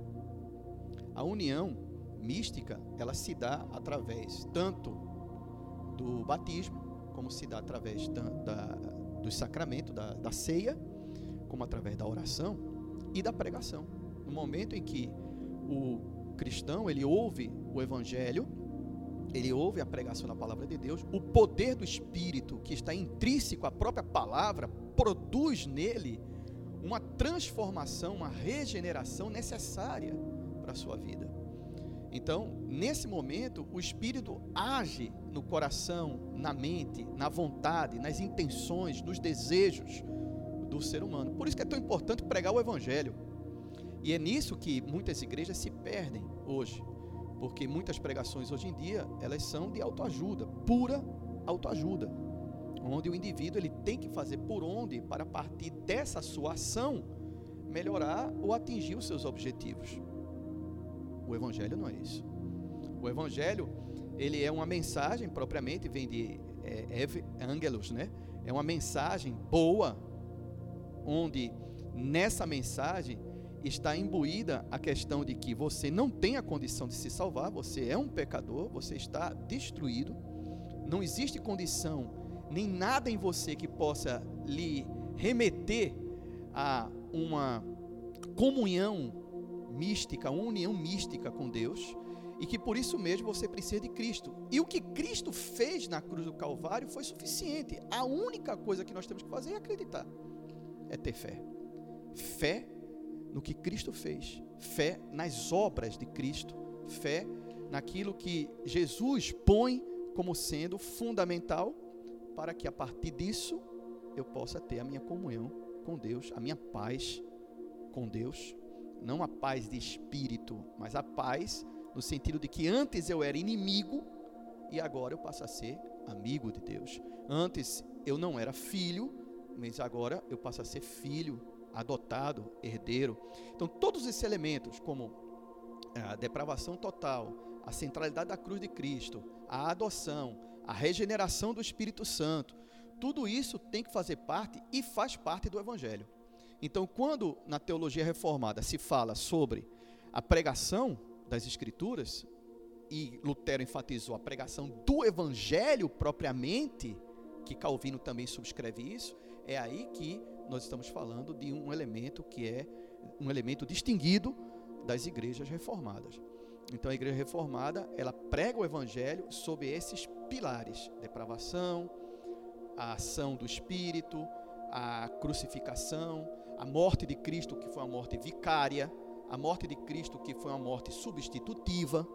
A união mística, ela se dá através tanto do batismo, como se dá através da, da, do sacramento, da, da ceia, como através da oração e da pregação. No momento em que o cristão ele ouve o evangelho, ele ouve a pregação da palavra de Deus, o poder do Espírito que está intrínseco à própria palavra produz nele uma transformação, uma regeneração necessária para a sua vida. Então, nesse momento, o Espírito age no coração, na mente, na vontade, nas intenções, nos desejos do ser humano. Por isso que é tão importante pregar o Evangelho. E é nisso que muitas igrejas se perdem hoje. Porque muitas pregações hoje em dia, elas são de autoajuda, pura autoajuda. Onde o indivíduo ele tem que fazer por onde para partir dessa sua ação melhorar ou atingir os seus objetivos. O evangelho não é isso. O evangelho, ele é uma mensagem propriamente vem de é, Angelus, né? É uma mensagem boa onde nessa mensagem está imbuída a questão de que você não tem a condição de se salvar, você é um pecador, você está destruído, não existe condição nem nada em você que possa lhe remeter a uma comunhão mística, uma união mística com Deus, e que por isso mesmo você precisa de Cristo. E o que Cristo fez na cruz do Calvário foi suficiente. A única coisa que nós temos que fazer é acreditar, é ter fé. Fé no que Cristo fez, fé nas obras de Cristo, fé naquilo que Jesus põe como sendo fundamental para que a partir disso eu possa ter a minha comunhão com Deus, a minha paz com Deus, não a paz de espírito, mas a paz no sentido de que antes eu era inimigo e agora eu passo a ser amigo de Deus. Antes eu não era filho, mas agora eu passo a ser filho adotado, herdeiro. Então, todos esses elementos, como a depravação total, a centralidade da cruz de Cristo, a adoção, a regeneração do Espírito Santo, tudo isso tem que fazer parte e faz parte do Evangelho. Então, quando na teologia reformada se fala sobre a pregação das Escrituras, e Lutero enfatizou a pregação do Evangelho propriamente, que Calvino também subscreve isso, é aí que nós estamos falando de um elemento que é um elemento distinguido das igrejas reformadas. Então a igreja reformada, ela prega o evangelho sob esses pilares: depravação, a ação do espírito, a crucificação, a morte de Cristo que foi uma morte vicária, a morte de Cristo que foi uma morte substitutiva,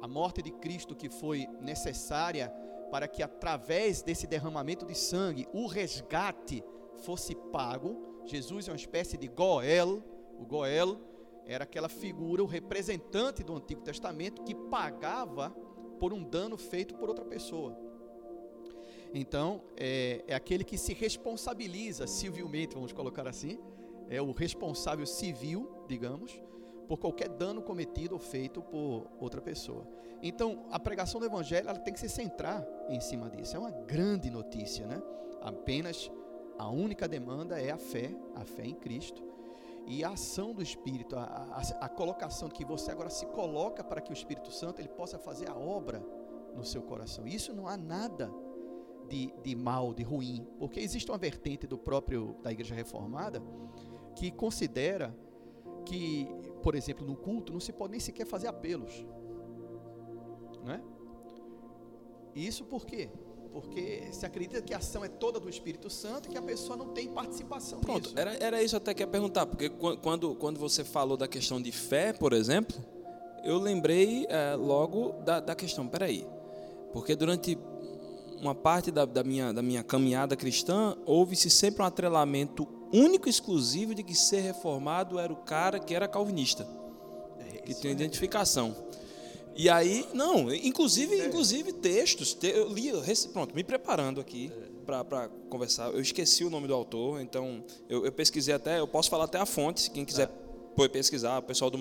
a morte de Cristo que foi necessária para que através desse derramamento de sangue o resgate fosse pago. Jesus é uma espécie de Goel. O Goel era aquela figura, o representante do Antigo Testamento que pagava por um dano feito por outra pessoa. Então, é, é aquele que se responsabiliza civilmente, vamos colocar assim, é o responsável civil, digamos, por qualquer dano cometido ou feito por outra pessoa. Então, a pregação do evangelho ela tem que se centrar em cima disso. É uma grande notícia, né? Apenas a única demanda é a fé, a fé em Cristo e a ação do Espírito, a, a, a, colocação que você agora se coloca para que o Espírito Santo ele possa fazer a obra no seu coração. Isso não há nada de, de mal, de ruim, porque existe uma vertente do próprio da Igreja Reformada que considera que, por exemplo, no culto não se pode nem sequer fazer apelos, não é? Isso por quê? Porque se acredita que a ação é toda do Espírito Santo e que a pessoa não tem participação Pronto, nisso. Era, era isso até que ia perguntar, porque quando, quando você falou da questão de fé, por exemplo, eu lembrei é, logo da, da questão, peraí, porque durante uma parte da, da, minha, da minha caminhada cristã, houve-se sempre um atrelamento único e exclusivo de que ser reformado era o cara que era calvinista, é, que tem é. identificação. E aí, não, inclusive, inclusive textos, te- eu li, pronto, me preparando aqui pra para conversar. Eu esqueci o nome do autor, então eu, eu pesquisei até, eu posso falar até a fonte, se quem quiser pô- pesquisar, o pessoal do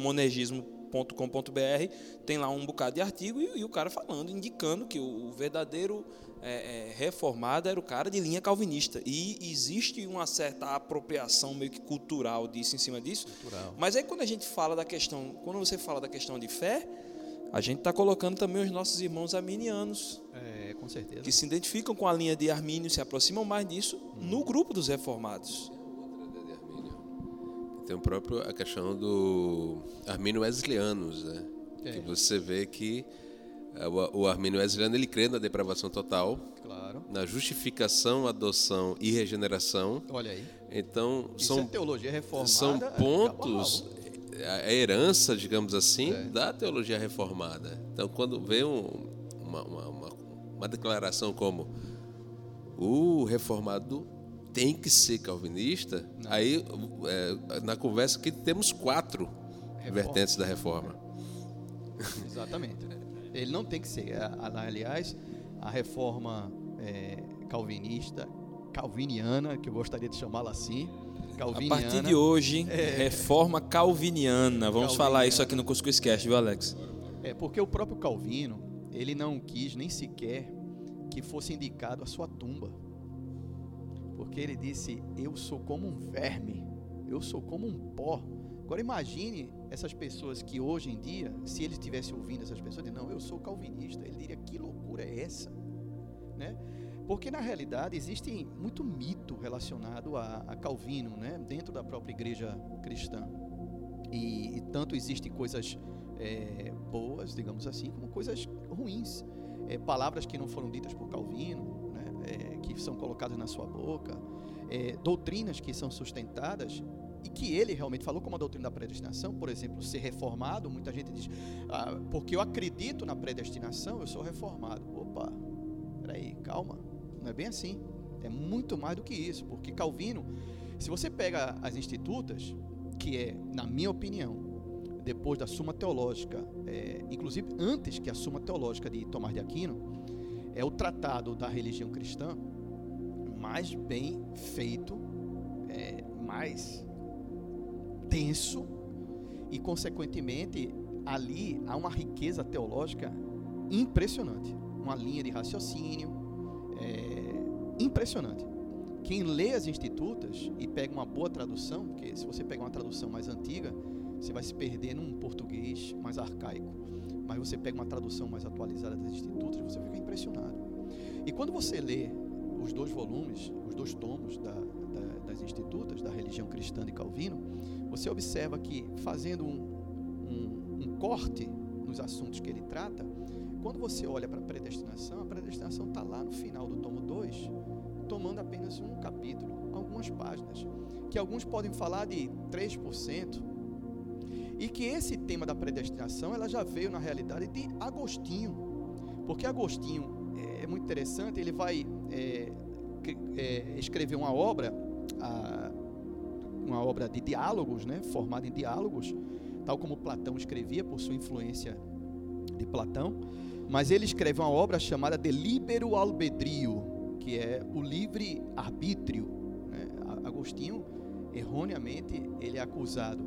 monergismo.com.br tem lá um bocado de artigo e, e o cara falando, indicando que o, o verdadeiro é, é, reformado era o cara de linha calvinista. E existe uma certa apropriação meio que cultural disso em cima disso. Cultural. Mas aí quando a gente fala da questão, quando você fala da questão de fé, a gente está colocando também os nossos irmãos arminianos, É, com certeza. que se identificam com a linha de Armínio, se aproximam mais disso no grupo dos reformados. Tem o próprio a questão do Armínio Wesleyanos, né? É. Que você vê que eh, o o Armínio Wesleyano ele crê na depravação total, Claro. na justificação, adoção e regeneração. Olha aí. Então Isso são é teologia reformada. são é pontos a rabo. a herança, digamos assim, É. da teologia reformada. Então, quando vê um- uma, uma, uma, uma declaração como o reformado tem que ser calvinista, aí é, na conversa que temos quatro Reforma. vertentes da reforma. Exatamente. Ele não tem que ser. Aliás, a reforma é, calvinista, calviniana, que eu gostaria de chamá-la assim, A partir de hoje, É. reforma calviniana. Vamos Calviniana. falar isso aqui no Cuscuz Cast, viu, Alex? É porque o próprio Calvino, ele não quis nem sequer que fosse indicado a sua tumba. Porque ele disse: Eu sou como um verme, eu sou como um pó. Agora imagine essas pessoas que hoje em dia, se ele estivesse ouvindo essas pessoas, de não, eu sou calvinista, ele diria: Que loucura é essa? Né? Porque na realidade existe muito mito relacionado a, a Calvino, né? dentro da própria igreja cristã. E, e tanto existem coisas é, boas, digamos assim, como coisas ruins. É, palavras que não foram ditas por Calvino, é, que são colocadas na sua boca, é, doutrinas que são sustentadas e que ele realmente falou, como a doutrina da predestinação, por exemplo, ser reformado. Muita gente diz, ah, porque eu acredito na predestinação, eu sou reformado. Opa, peraí, calma, não é bem assim. É muito mais do que isso, porque Calvino, se você pega as institutas, que é, na minha opinião, depois da Suma Teológica, é, inclusive antes que a Suma Teológica de Tomás de Aquino, é o tratado da religião cristã mais bem feito, é, mais denso e, consequentemente, ali há uma riqueza teológica impressionante, uma linha de raciocínio é, impressionante. Quem lê as institutas e pega uma boa tradução, porque se você pegar uma tradução mais antiga, você vai se perder num português mais arcaico. Mas você pega uma tradução mais atualizada das institutas, você fica impressionado. E quando você lê os dois volumes, os dois tomos da, da, das institutas, da religião cristã de Calvino, você observa que, fazendo um, um, um corte nos assuntos que ele trata, quando você olha para a predestinação, a predestinação está lá no final do tomo 2, tomando apenas um capítulo, algumas páginas, que alguns podem falar de 3%, e que esse tema da predestinação ela já veio na realidade de Agostinho, porque Agostinho é, é muito interessante, ele vai é, é, escrever uma obra, a- uma obra de diálogos, né, formada em diálogos, tal como Platão escrevia por sua influência de Platão, mas ele escreve uma obra chamada De Libero Albedrio, que é o livre arbítrio. né? Agostinho, erroneamente, ele é acusado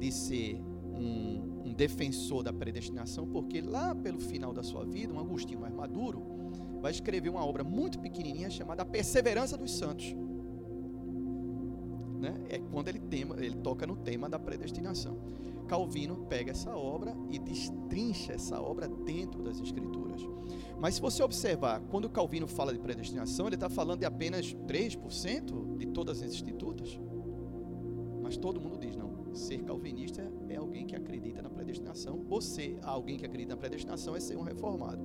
de ser um, um defensor da predestinação, porque lá pelo final da sua vida, um Agostinho mais maduro, vai escrever uma obra muito pequenininha chamada A Perseverança dos Santos. Né? É quando ele, tema, ele toca no tema da predestinação. Calvino pega essa obra e destrincha essa obra dentro das Escrituras. Mas se você observar, quando Calvino fala de predestinação, ele está falando de apenas 3% de todas as institutas. Mas todo mundo diz, não, ser calvinista é alguém que acredita na predestinação, ou ser alguém que acredita na predestinação é ser um reformado.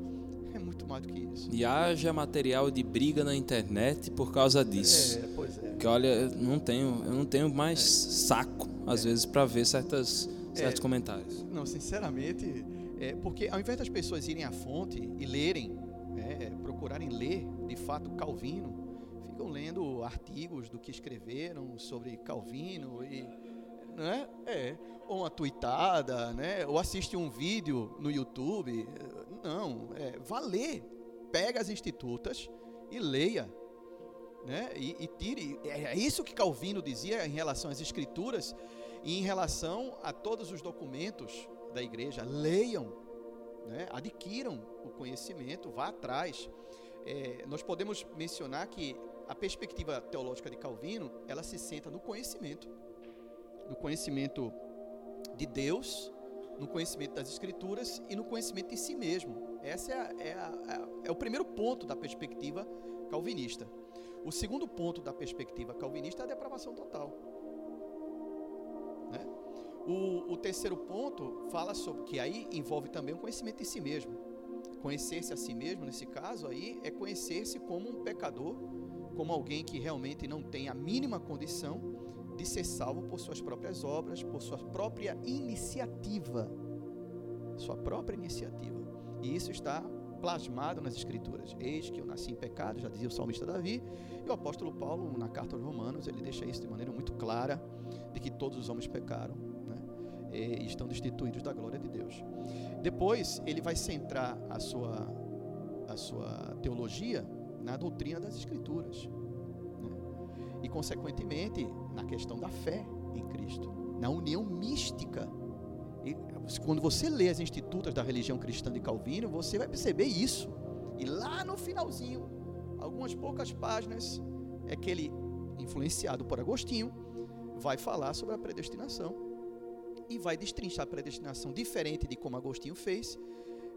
É muito mais do que isso. E haja material de briga na internet por causa disso. É, pois é. Que olha, eu não tenho, eu não tenho mais saco, às vezes, para ver certas, certos É. comentários. Não, sinceramente, é porque ao invés das pessoas irem à fonte e lerem, né, procurarem ler de fato Calvino, ficam lendo artigos do que escreveram sobre Calvino e né? É, ou uma tweetada, né? Ou assiste um vídeo no YouTube. Não, é, vá ler. Pega as institutas e leia. Né? E, e tire. É, é isso que Calvino dizia em relação às escrituras e em relação a todos os documentos da igreja. Leiam, né? adquiram o conhecimento, vá atrás. É, nós podemos mencionar que a perspectiva teológica de Calvino, ela se senta no conhecimento, no conhecimento de Deus, no conhecimento das Escrituras e no conhecimento de si mesmo. Esse é, é, a, é, o primeiro ponto da perspectiva calvinista. O segundo ponto da perspectiva calvinista é a depravação total. Né? O, o terceiro ponto fala sobre que aí envolve também o conhecimento de si mesmo. Conhecer-se a si mesmo, nesse caso aí, é conhecer-se como um pecador, como alguém que realmente não tem a mínima condição de ser salvo por suas próprias obras, por sua própria iniciativa. Sua própria iniciativa. E isso está plasmado nas Escrituras. Eis que eu nasci em pecado, já dizia o salmista Davi. E o apóstolo Paulo, na carta aos Romanos, ele deixa isso de maneira muito clara: de que todos os homens pecaram né, e estão destituídos da glória de Deus. Depois, ele vai centrar a sua, a sua teologia na doutrina das Escrituras e, consequentemente, na questão da fé em Cristo, na união mística. E, quando você lê as institutas da religião cristã de Calvino, você vai perceber isso. E lá no finalzinho, algumas poucas páginas, é que ele, influenciado por Agostinho, vai falar sobre a predestinação e vai destrinchar a predestinação diferente de como Agostinho fez,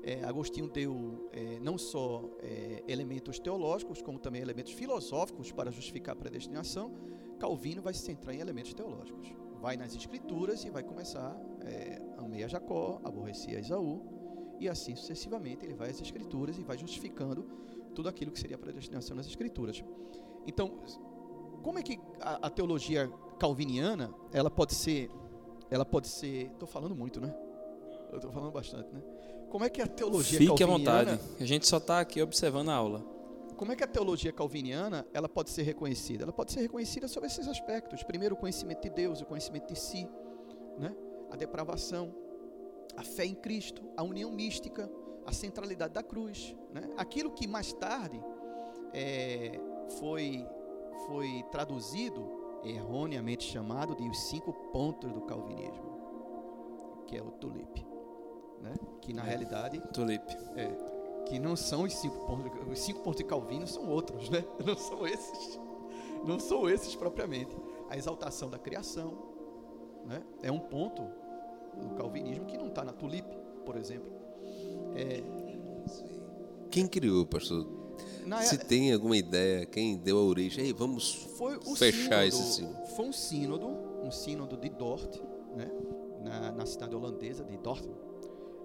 é, Agostinho deu é, não só é, elementos teológicos, como também elementos filosóficos para justificar a predestinação. Calvino vai se centrar em elementos teológicos. Vai nas escrituras e vai começar, é, amei a Jacó, aborreci a Isaú, e assim sucessivamente ele vai às escrituras e vai justificando tudo aquilo que seria a predestinação nas escrituras. Então, como é que a, a teologia calviniana, ela pode ser, ela pode ser, estou falando muito, né? Eu estou falando bastante, né? Como é que a teologia Fique calviniana... à vontade. A gente só está aqui observando a aula. Como é que a teologia calviniana ela pode ser reconhecida? Ela pode ser reconhecida sobre esses aspectos. Primeiro, o conhecimento de Deus, o conhecimento de si, né? a depravação, a fé em Cristo, a união mística, a centralidade da cruz. Né? Aquilo que mais tarde é, foi, foi traduzido, erroneamente chamado, de os cinco pontos do calvinismo, que é o tulip né? que na realidade Tulipe. É, que não são os cinco pontos, os cinco pontos de Calvino são outros, né? Não são esses, não são esses propriamente. A exaltação da criação, né? É um ponto do calvinismo que não está na tulipe, por exemplo. É, quem criou, pastor? Na, Se tem alguma ideia, quem deu a origem, aí vamos fechar sínodo, esse sínodo. Foi um sínodo, um sínodo de Dort, né? na, na cidade holandesa de Dortmund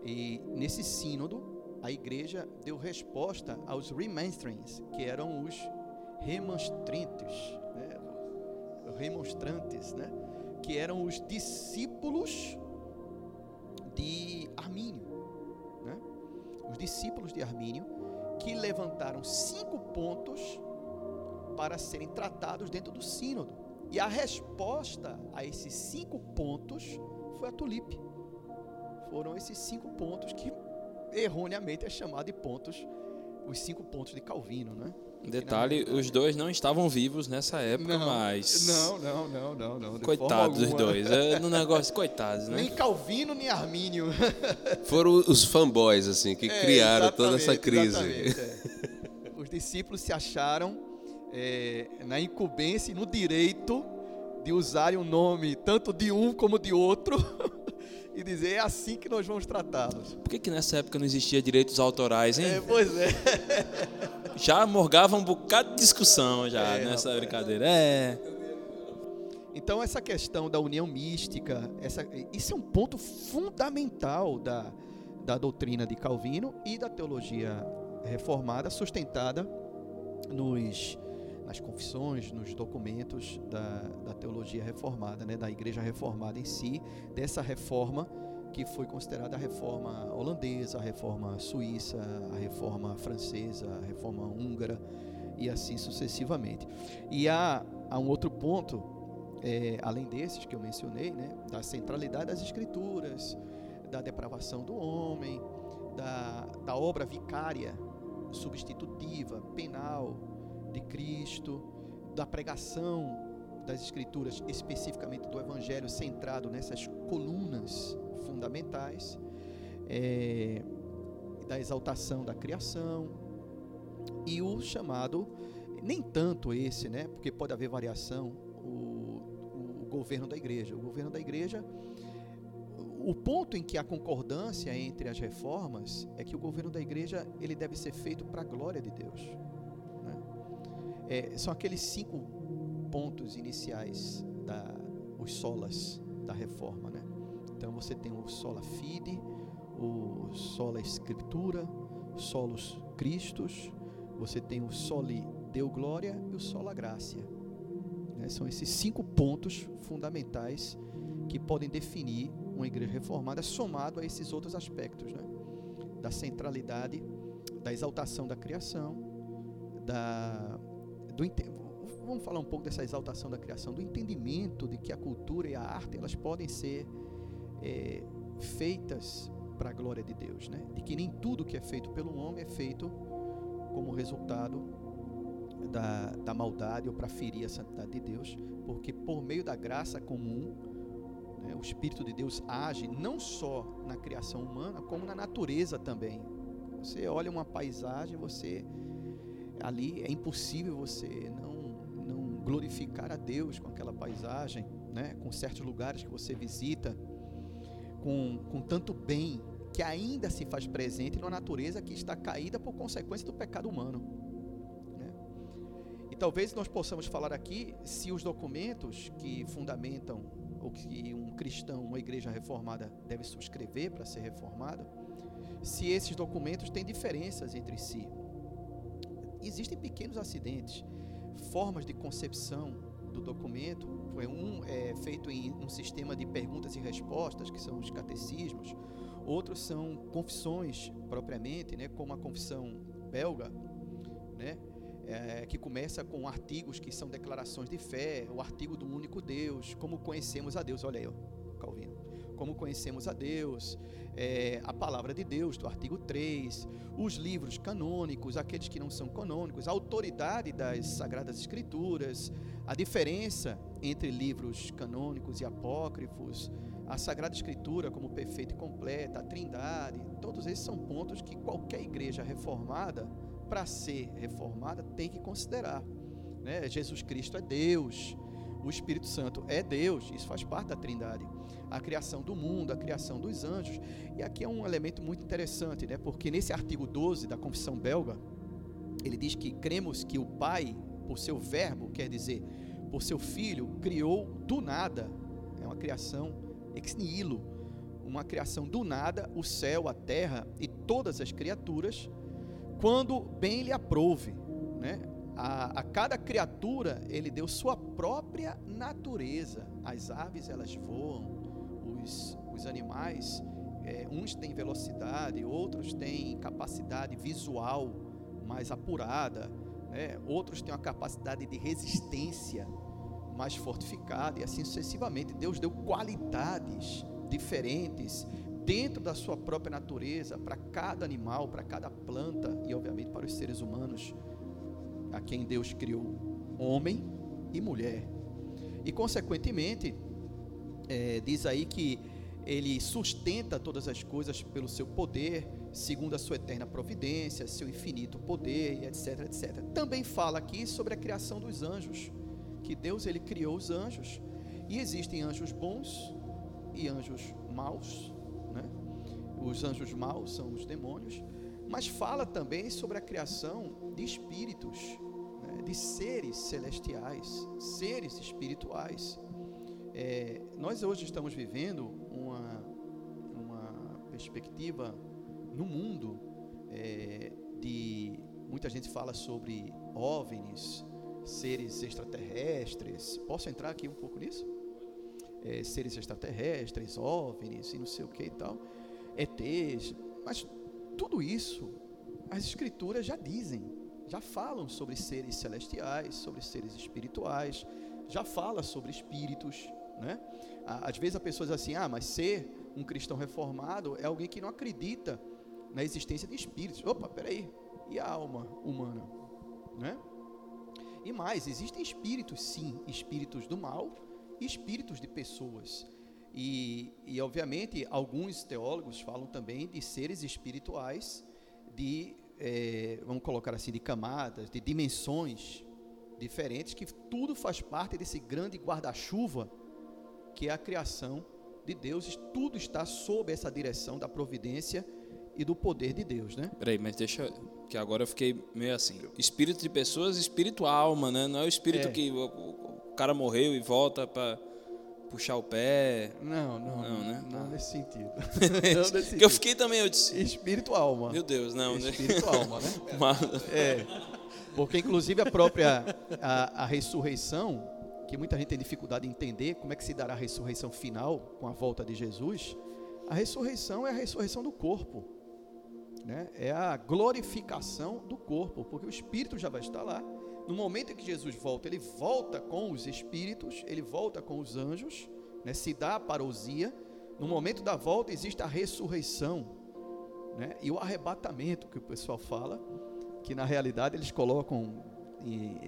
e nesse sínodo, a igreja deu resposta aos remonstrants, que eram os remonstrantes, né? remonstrantes, né? que eram os discípulos de Armínio, né? os discípulos de Armínio, que levantaram cinco pontos para serem tratados dentro do sínodo. E a resposta a esses cinco pontos foi a tulipe foram esses cinco pontos que erroneamente é chamado de pontos, os cinco pontos de Calvino, né? Detalhe, os dois não estavam vivos nessa época, não, mas. Não, não, não, não, não. Coitados dos dois. É no negócio, coitados, né? Nem Calvino, nem Armínio. Foram os fanboys, assim, que é, criaram toda essa crise. É. Os discípulos se acharam é, na incumbência e no direito de usarem o nome tanto de um como de outro e dizer é assim que nós vamos tratá-los. Por que, que nessa época não existia direitos autorais, hein? É, pois é. Já morgava um bocado de discussão já é, nessa rapaz. brincadeira. É. Então essa questão da união mística, essa, isso é um ponto fundamental da, da doutrina de Calvino e da teologia reformada, sustentada nos nas confissões, nos documentos da, da teologia reformada, né, da igreja reformada em si, dessa reforma que foi considerada a reforma holandesa, a reforma suíça, a reforma francesa, a reforma húngara e assim sucessivamente. E há, há um outro ponto é, além desses que eu mencionei, né, da centralidade das escrituras, da depravação do homem, da, da obra vicária, substitutiva, penal de Cristo, da pregação das escrituras, especificamente do Evangelho, centrado nessas colunas fundamentais, é, da exaltação da criação e o chamado, nem tanto esse, né? Porque pode haver variação, o, o governo da igreja. O governo da igreja o ponto em que há concordância entre as reformas é que o governo da igreja ele deve ser feito para a glória de Deus. É, são aqueles cinco pontos iniciais da os solas da reforma, né? Então você tem o sola fide, o sola escritura, solos Cristos, você tem o soli deu glória e o sola gracia. Né? São esses cinco pontos fundamentais que podem definir uma igreja reformada, somado a esses outros aspectos, né? da centralidade, da exaltação da criação, da, do vamos falar um pouco dessa exaltação da criação, do entendimento de que a cultura e a arte elas podem ser é, feitas para a glória de Deus, né? De que nem tudo que é feito pelo homem é feito como resultado da, da maldade ou para ferir a santidade de Deus, porque por meio da graça comum né, o Espírito de Deus age não só na criação humana, como na natureza também. Você olha uma paisagem, você ali é impossível você não, não glorificar a Deus com aquela paisagem, né, com certos lugares que você visita, com, com tanto bem que ainda se faz presente numa natureza que está caída por consequência do pecado humano. Né? E talvez nós possamos falar aqui se os documentos que fundamentam ou que um cristão, uma igreja reformada deve subscrever para ser reformada, se esses documentos têm diferenças entre si. Existem pequenos acidentes, formas de concepção do documento, um é feito em um sistema de perguntas e respostas, que são os catecismos, outros são confissões propriamente, né, como a confissão belga, né, é, que começa com artigos que são declarações de fé, o artigo do único Deus, como conhecemos a Deus, olha aí, ó, Calvino, como conhecemos a Deus, é, a palavra de Deus, do artigo 3, os livros canônicos, aqueles que não são canônicos, a autoridade das Sagradas Escrituras, a diferença entre livros canônicos e apócrifos, a Sagrada Escritura como perfeita e completa, a Trindade, todos esses são pontos que qualquer igreja reformada para ser reformada, tem que considerar. Né? Jesus Cristo é Deus, o Espírito Santo é Deus, isso faz parte da Trindade. A criação do mundo, a criação dos anjos. E aqui é um elemento muito interessante, né? porque nesse artigo 12 da Confissão Belga, ele diz que cremos que o Pai, por seu verbo, quer dizer, por seu Filho, criou do nada. É uma criação ex nihilo, uma criação do nada, o céu, a terra e todas as criaturas quando bem lhe aprouve. Né? A, a, cada criatura ele deu sua própria natureza. As aves elas voam, os, os animais, é, uns têm velocidade, outros têm capacidade visual mais apurada, né? outros têm uma capacidade de resistência mais fortificada e assim sucessivamente. Deus deu qualidades diferentes dentro da sua própria natureza, para cada animal, para cada planta e, obviamente, para os seres humanos, a quem Deus criou homem e mulher. E, consequentemente, é, diz aí que ele sustenta todas as coisas pelo seu poder, segundo a sua eterna providência, seu infinito poder, etc, etc. Também fala aqui sobre a criação dos anjos, que Deus ele criou os anjos, e existem anjos bons e anjos maus, os anjos maus são os demônios, mas fala também sobre a criação de espíritos, né, de seres celestiais, seres espirituais. É, nós hoje estamos vivendo uma, uma perspectiva no mundo é, de muita gente fala sobre OVNIs, seres extraterrestres. Posso entrar aqui um pouco nisso? É, seres extraterrestres, OVNIs e não sei o que e tal. ETs, mas tudo isso as escrituras já dizem, já falam sobre seres celestiais, sobre seres espirituais, já fala sobre espíritos, né? Às vezes a pessoa diz assim: "Ah, mas ser um cristão reformado é alguém que não acredita na existência de espíritos". Opa, peraí. E a alma humana, né? E mais, existem espíritos, sim, espíritos do mal e espíritos de pessoas. E, e obviamente, alguns teólogos falam também de seres espirituais, de, é, vamos colocar assim, de camadas, de dimensões diferentes, que tudo faz parte desse grande guarda-chuva que é a criação de Deus. Tudo está sob essa direção da providência e do poder de Deus, né? Peraí, mas deixa. Que agora eu fiquei meio assim. Espírito de pessoas, espírito alma, né? Não é o espírito é. que o, o, cara morreu e volta para puxar o pé. Não, não. Não, né? Não, nesse sentido. não nesse sentido. Que eu fiquei também, eu disse. Espírito alma. Meu Deus, não, né? Espírito alma, né? É. Porque inclusive a própria a, a ressurreição, que muita gente tem dificuldade em entender como é que se dará a ressurreição final com a volta de Jesus. A ressurreição é a ressurreição do corpo né, é a glorificação do corpo, porque o espírito já vai estar lá. No momento em que Jesus volta, ele volta com os espíritos, ele volta com os anjos, né, se dá a parousia. No momento da volta existe a ressurreição né, e o arrebatamento que o pessoal fala, que na realidade eles colocam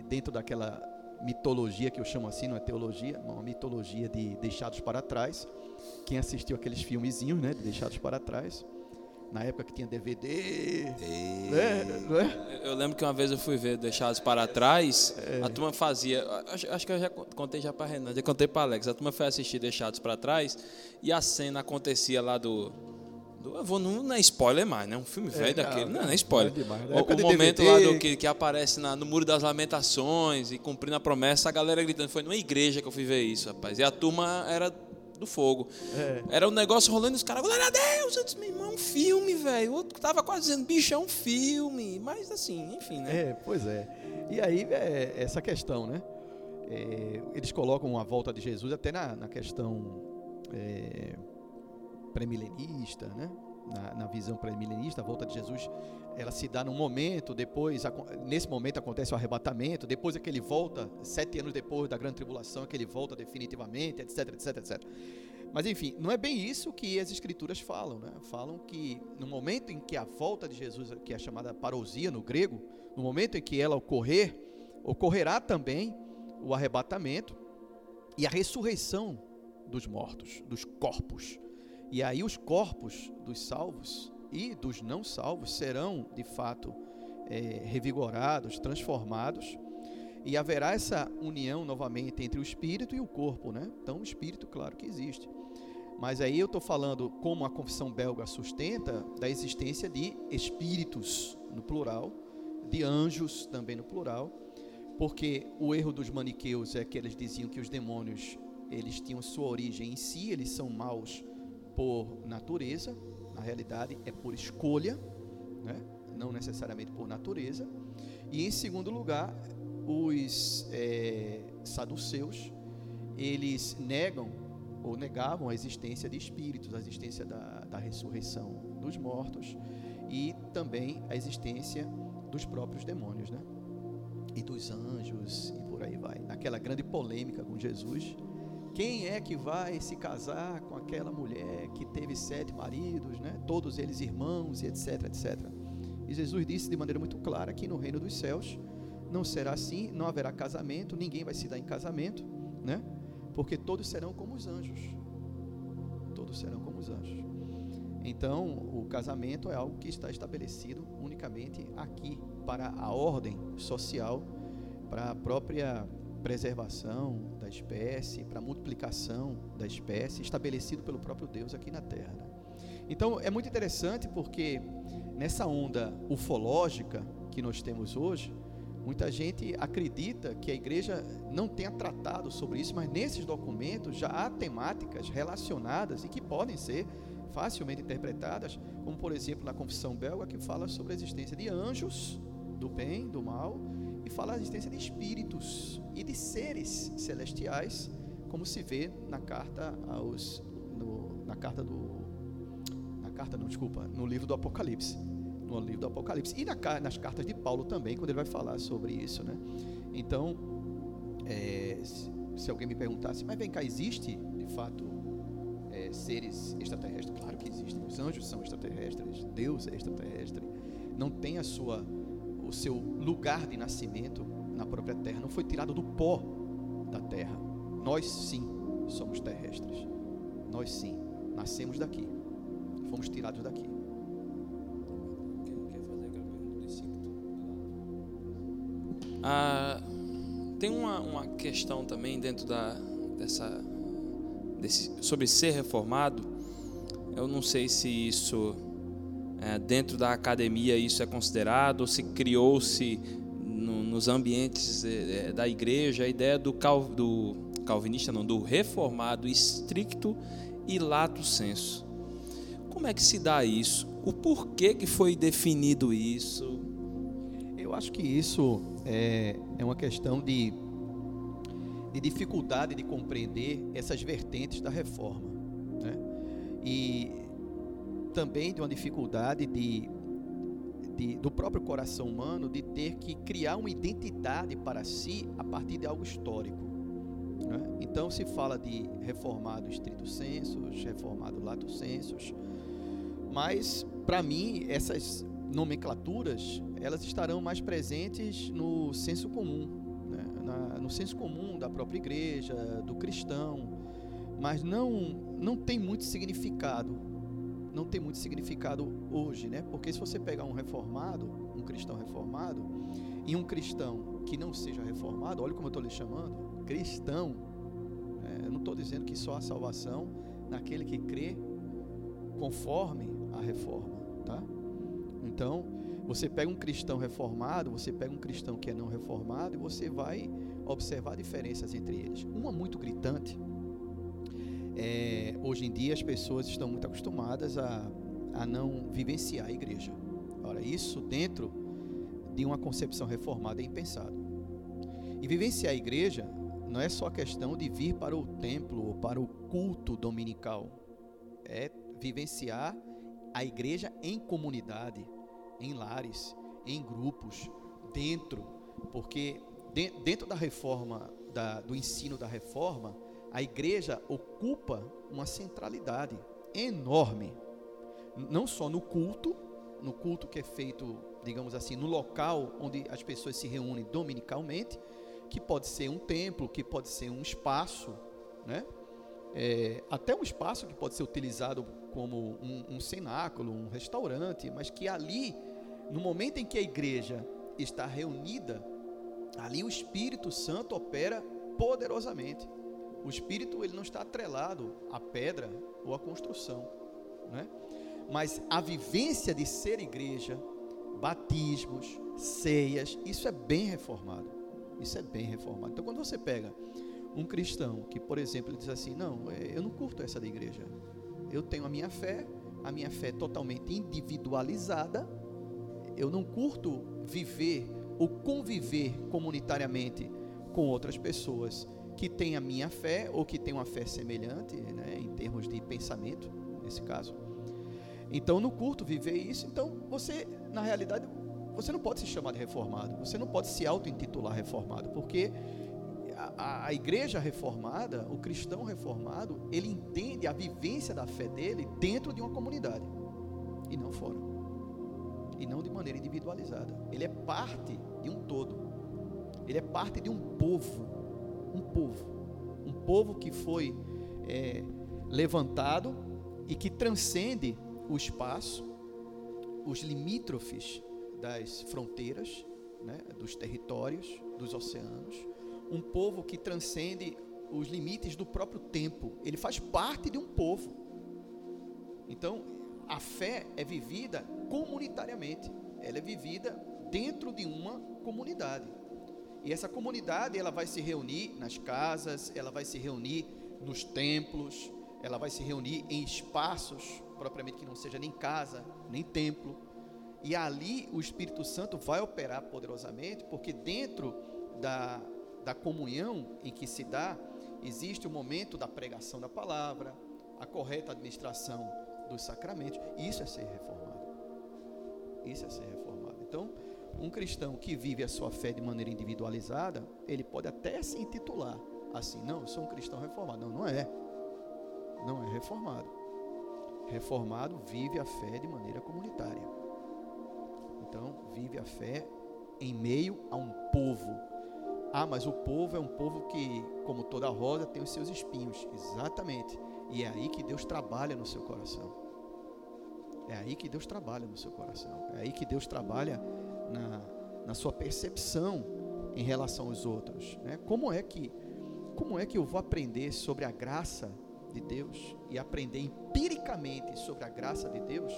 dentro daquela mitologia que eu chamo assim, não é teologia, uma mitologia de deixados para trás. Quem assistiu aqueles filmezinhos, né, de deixados para trás, na época que tinha DVD. Né? né? Eu lembro que uma vez eu fui ver Deixados para Trás, é. a turma fazia. Acho, acho, que eu já contei já para Renan, já contei para Alex. A turma foi assistir Deixados para Trás e a cena acontecia lá do. do eu vou, não, não é spoiler mais, né? Um filme velho é, daquele. Não, não é spoiler. É demais, o, o momento DVD. lá do que, que aparece na, no Muro das Lamentações e cumprindo a promessa, a galera gritando. Foi numa igreja que eu fui ver isso, rapaz. E a turma era do fogo. É. Era um negócio rolando e os caras, glória a Deus! Eu disse, meu irmão, é um filme, velho. O outro tava quase dizendo, bicho, é um filme. Mas assim, enfim, né? É, pois é. E aí, é essa questão, né? É, eles colocam a volta de Jesus até na, na questão é, pré-milenista, né? Na, na, visão pré-milenista, a volta de Jesus, ela se dá num momento, depois, nesse momento acontece o arrebatamento, depois é que ele volta, sete anos depois da grande tribulação, é que ele volta definitivamente, etc, etc, etc. Mas enfim, não é bem isso que as escrituras falam, né? Falam que no momento em que a volta de Jesus, que é chamada parousia no grego, no momento em que ela ocorrer, ocorrerá também o arrebatamento e a ressurreição dos mortos, dos corpos. E aí os corpos dos salvos e dos não salvos serão, de fato, é, revigorados, transformados, e haverá essa união novamente entre o espírito e o corpo, né? Então, o espírito, claro que existe. Mas aí eu estou falando, como a confissão belga sustenta, da existência de espíritos, no plural, de anjos também no plural, porque o erro dos maniqueus é que eles diziam que os demônios eles tinham sua origem em si, eles são maus por natureza, na realidade é por escolha, né? não necessariamente por natureza. E em segundo lugar, os é, saduceus, eles negam ou negavam a existência de espíritos, a existência da, da ressurreição dos mortos e também a existência dos próprios demônios, né? E dos anjos e por aí vai. Naquela grande polêmica com Jesus, quem é que vai se casar com aquela mulher que teve sete maridos, né? todos eles irmãos etc, etc. E Jesus disse de maneira muito clara que no reino dos céus não será assim, não haverá casamento, ninguém vai se dar em casamento, né? Porque todos serão como os anjos. Todos serão como os anjos. Então, o casamento é algo que está estabelecido unicamente aqui para a ordem social, para a própria preservação da espécie, para a multiplicação da espécie, estabelecido pelo próprio Deus aqui na Terra. Né? Então é muito interessante porque nessa onda ufológica que nós temos hoje, muita gente acredita que a igreja não tenha tratado sobre isso, mas nesses documentos já há temáticas relacionadas e que podem ser facilmente interpretadas, como por exemplo na Confissão Belga, que fala sobre a existência de anjos, do bem, do mal, e fala da existência de espíritos e de seres celestiais, como se vê na carta aos no, na carta do na carta não, desculpa, no livro do Apocalipse, no livro do Apocalipse e na, nas cartas de Paulo também, quando ele vai falar sobre isso, né? Então, é, se alguém me perguntasse, mas vem cá, existe de fato é, seres extraterrestres? Claro que existem. Os anjos são extraterrestres, Deus é extraterrestre. Não tem a sua, o seu lugar de nascimento na própria terra. Não foi tirado do pó da terra. Nós sim somos terrestres. Nós sim nascemos daqui. Fomos tirados daqui. Ah, tem uma, uma questão também dentro da, dessa, desse, sobre ser reformado. Eu não sei se isso, é, dentro da academia, isso é considerado, ou se criou-se no, nos ambientes é, da igreja a ideia do, cal, do calvinista, não, do reformado estricto e lato senso. Como é que se dá isso? O porquê que foi definido isso? Eu acho que isso é, é uma questão de, de dificuldade de compreender essas vertentes da reforma. Né? E também de uma dificuldade de, de, do próprio coração humano de ter que criar uma identidade para si a partir de algo histórico. Né? Então se fala de reformado estrito sensus, reformado lato sensus, mas para mim essas nomenclaturas elas estarão mais presentes no senso comum, né? Na, no senso comum da própria igreja, do cristão, mas não não tem muito significado, não tem muito significado hoje, né? Porque se você pegar um reformado, um cristão reformado, e um cristão que não seja reformado, olha como eu estou lhe chamando, cristão, é, eu não estou dizendo que só a salvação naquele que crê conforme a reforma, tá? Então, você pega um cristão reformado, você pega um cristão que é não reformado e você vai observar diferenças entre eles. Uma muito gritante. É, hoje em dia as pessoas estão muito acostumadas a, a não vivenciar a igreja. Ora, isso dentro de uma concepção reformada é impensado. E vivenciar a igreja não é só questão de vir para o templo ou para o culto dominical. É vivenciar a igreja em comunidade em lares, em grupos, dentro, porque dentro da reforma, da, do ensino da reforma, a igreja ocupa uma centralidade enorme, não só no culto, no culto que é feito, digamos assim, no local onde as pessoas se reúnem dominicalmente, que pode ser um templo, que pode ser um espaço, né? É, até um espaço que pode ser utilizado como um, um cenáculo, um restaurante, mas que ali no momento em que a igreja está reunida, ali o Espírito Santo opera poderosamente. O Espírito ele não está atrelado à pedra ou à construção, né? Mas a vivência de ser igreja, batismos, ceias, isso é bem reformado. Isso é bem reformado. Então, quando você pega um cristão que, por exemplo, ele diz assim: Não, é, eu não curto essa da igreja. Eu tenho a minha fé, a minha fé é totalmente individualizada, eu não curto viver ou conviver comunitariamente com outras pessoas que têm a minha fé ou que têm uma fé semelhante, né, em termos de pensamento, nesse caso. Então, não curto viver isso. Então, você, na realidade, você não pode se chamar de reformado. Você não pode se auto-intitular reformado, porque a, a, igreja reformada, o cristão reformado, ele entende a vivência da fé dele dentro de uma comunidade e não fora e não de maneira individualizada. Ele é parte de um todo. Ele é parte de um povo. Povo que foi é, levantado e que transcende o espaço, os limítrofes das fronteiras, né, dos territórios, dos oceanos. Um povo que transcende os limites do próprio tempo. Ele faz parte de um povo. Então, a fé é vivida comunitariamente. Ela é vivida dentro de uma comunidade. E essa comunidade ela vai se reunir nas casas, ela vai se reunir nos templos, ela vai se reunir em espaços propriamente que não seja nem casa, nem templo. E ali o Espírito Santo vai operar poderosamente, porque dentro da, da comunhão em que se dá, existe o momento da pregação da palavra, a correta administração dos sacramentos. Isso é ser reformado. Isso é ser reformado. Então, um cristão que vive a sua fé de maneira individualizada, ele pode até se intitular assim, não, eu sou um cristão reformado. Não, não é. Não é reformado. Reformado vive a fé de maneira comunitária. Então, vive a fé em meio a um povo. Ah, mas o povo é um povo que, como toda rosa, tem os seus espinhos. Exatamente. E é aí que Deus trabalha no seu coração. É aí que Deus trabalha no seu coração. É aí que Deus trabalha na, na sua percepção em relação aos outros. Né? Como é que como é que eu vou aprender sobre a graça de Deus e aprender empiricamente sobre a graça de Deus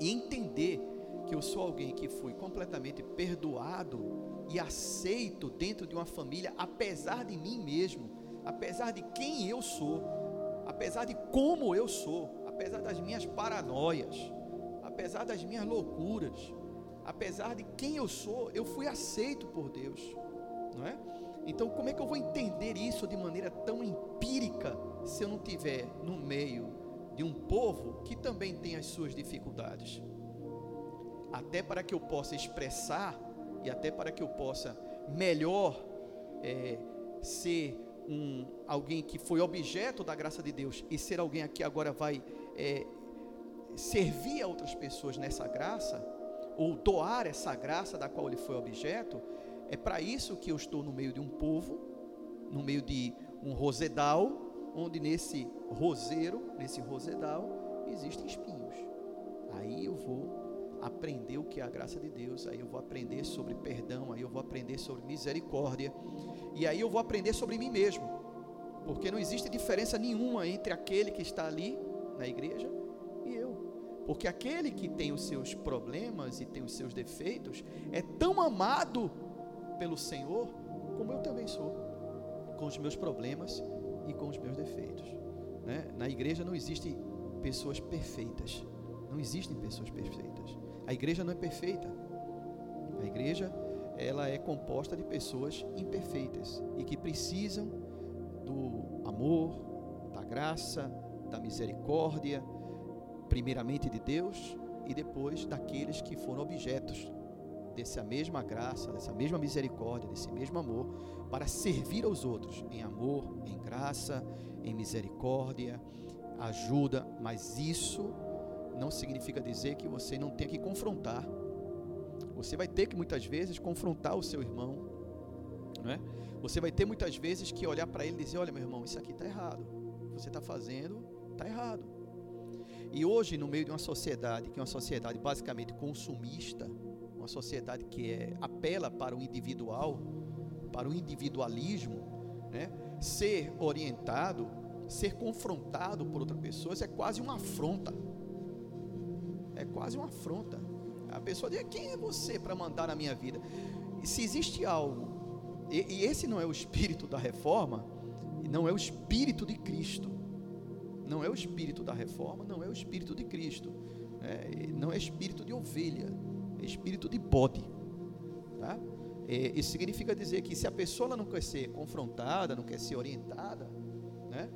e entender que eu sou alguém que fui completamente perdoado e aceito dentro de uma família, apesar de mim mesmo, apesar de quem eu sou, apesar de como eu sou, apesar das minhas paranoias, apesar das minhas loucuras, apesar de quem eu sou, eu fui aceito por Deus, não é? Então, como é que eu vou entender isso de maneira tão empírica se eu não tiver no meio de um povo que também tem as suas dificuldades? até para que eu possa expressar e até para que eu possa melhor é, ser um, alguém que foi objeto da graça de Deus e ser alguém que agora vai é, servir a outras pessoas nessa graça, ou doar essa graça da qual ele foi objeto, é para isso que eu estou no meio de um povo, no meio de um rosedal, onde nesse roseiro, nesse rosedal, existem espinhos. Aí eu vou aprender o que é a graça de Deus, aí eu vou aprender sobre perdão, aí eu vou aprender sobre misericórdia, e aí eu vou aprender sobre mim mesmo, porque não existe diferença nenhuma entre aquele que está ali na igreja porque aquele que tem os seus problemas e tem os seus defeitos é tão amado pelo Senhor como eu também sou, com os meus problemas e com os meus defeitos. Né? Na igreja não existem pessoas perfeitas. Não existem pessoas perfeitas. A igreja não é perfeita. A igreja, ela é composta de pessoas imperfeitas e que precisam do amor, da graça, da misericórdia, primeiramente de Deus e depois daqueles que foram objetos dessa mesma graça, dessa mesma misericórdia, desse mesmo amor, para servir aos outros em amor, em graça, em misericórdia, ajuda, mas isso não significa dizer que você não tenha que confrontar. Você vai ter que muitas vezes confrontar o seu irmão, não é? Você vai ter muitas vezes que olhar para ele e dizer: Olha, meu irmão, isso aqui está errado. Você está fazendo, está errado. E hoje, no meio de uma sociedade que é uma sociedade basicamente consumista, uma sociedade que é, apela para o individual, para o individualismo, né? ser orientado, ser confrontado por outras pessoas é quase uma afronta é quase uma afronta. A pessoa diz: quem é você para mandar na minha vida? E se existe algo, e, e esse não é o espírito da reforma, não é o espírito de Cristo, não é o espírito da reforma, não é o espírito de Cristo, é, não é espírito de ovelha, é espírito de bode. Tá? É, isso significa dizer que se a pessoa não quer ser confrontada, não quer ser orientada, né,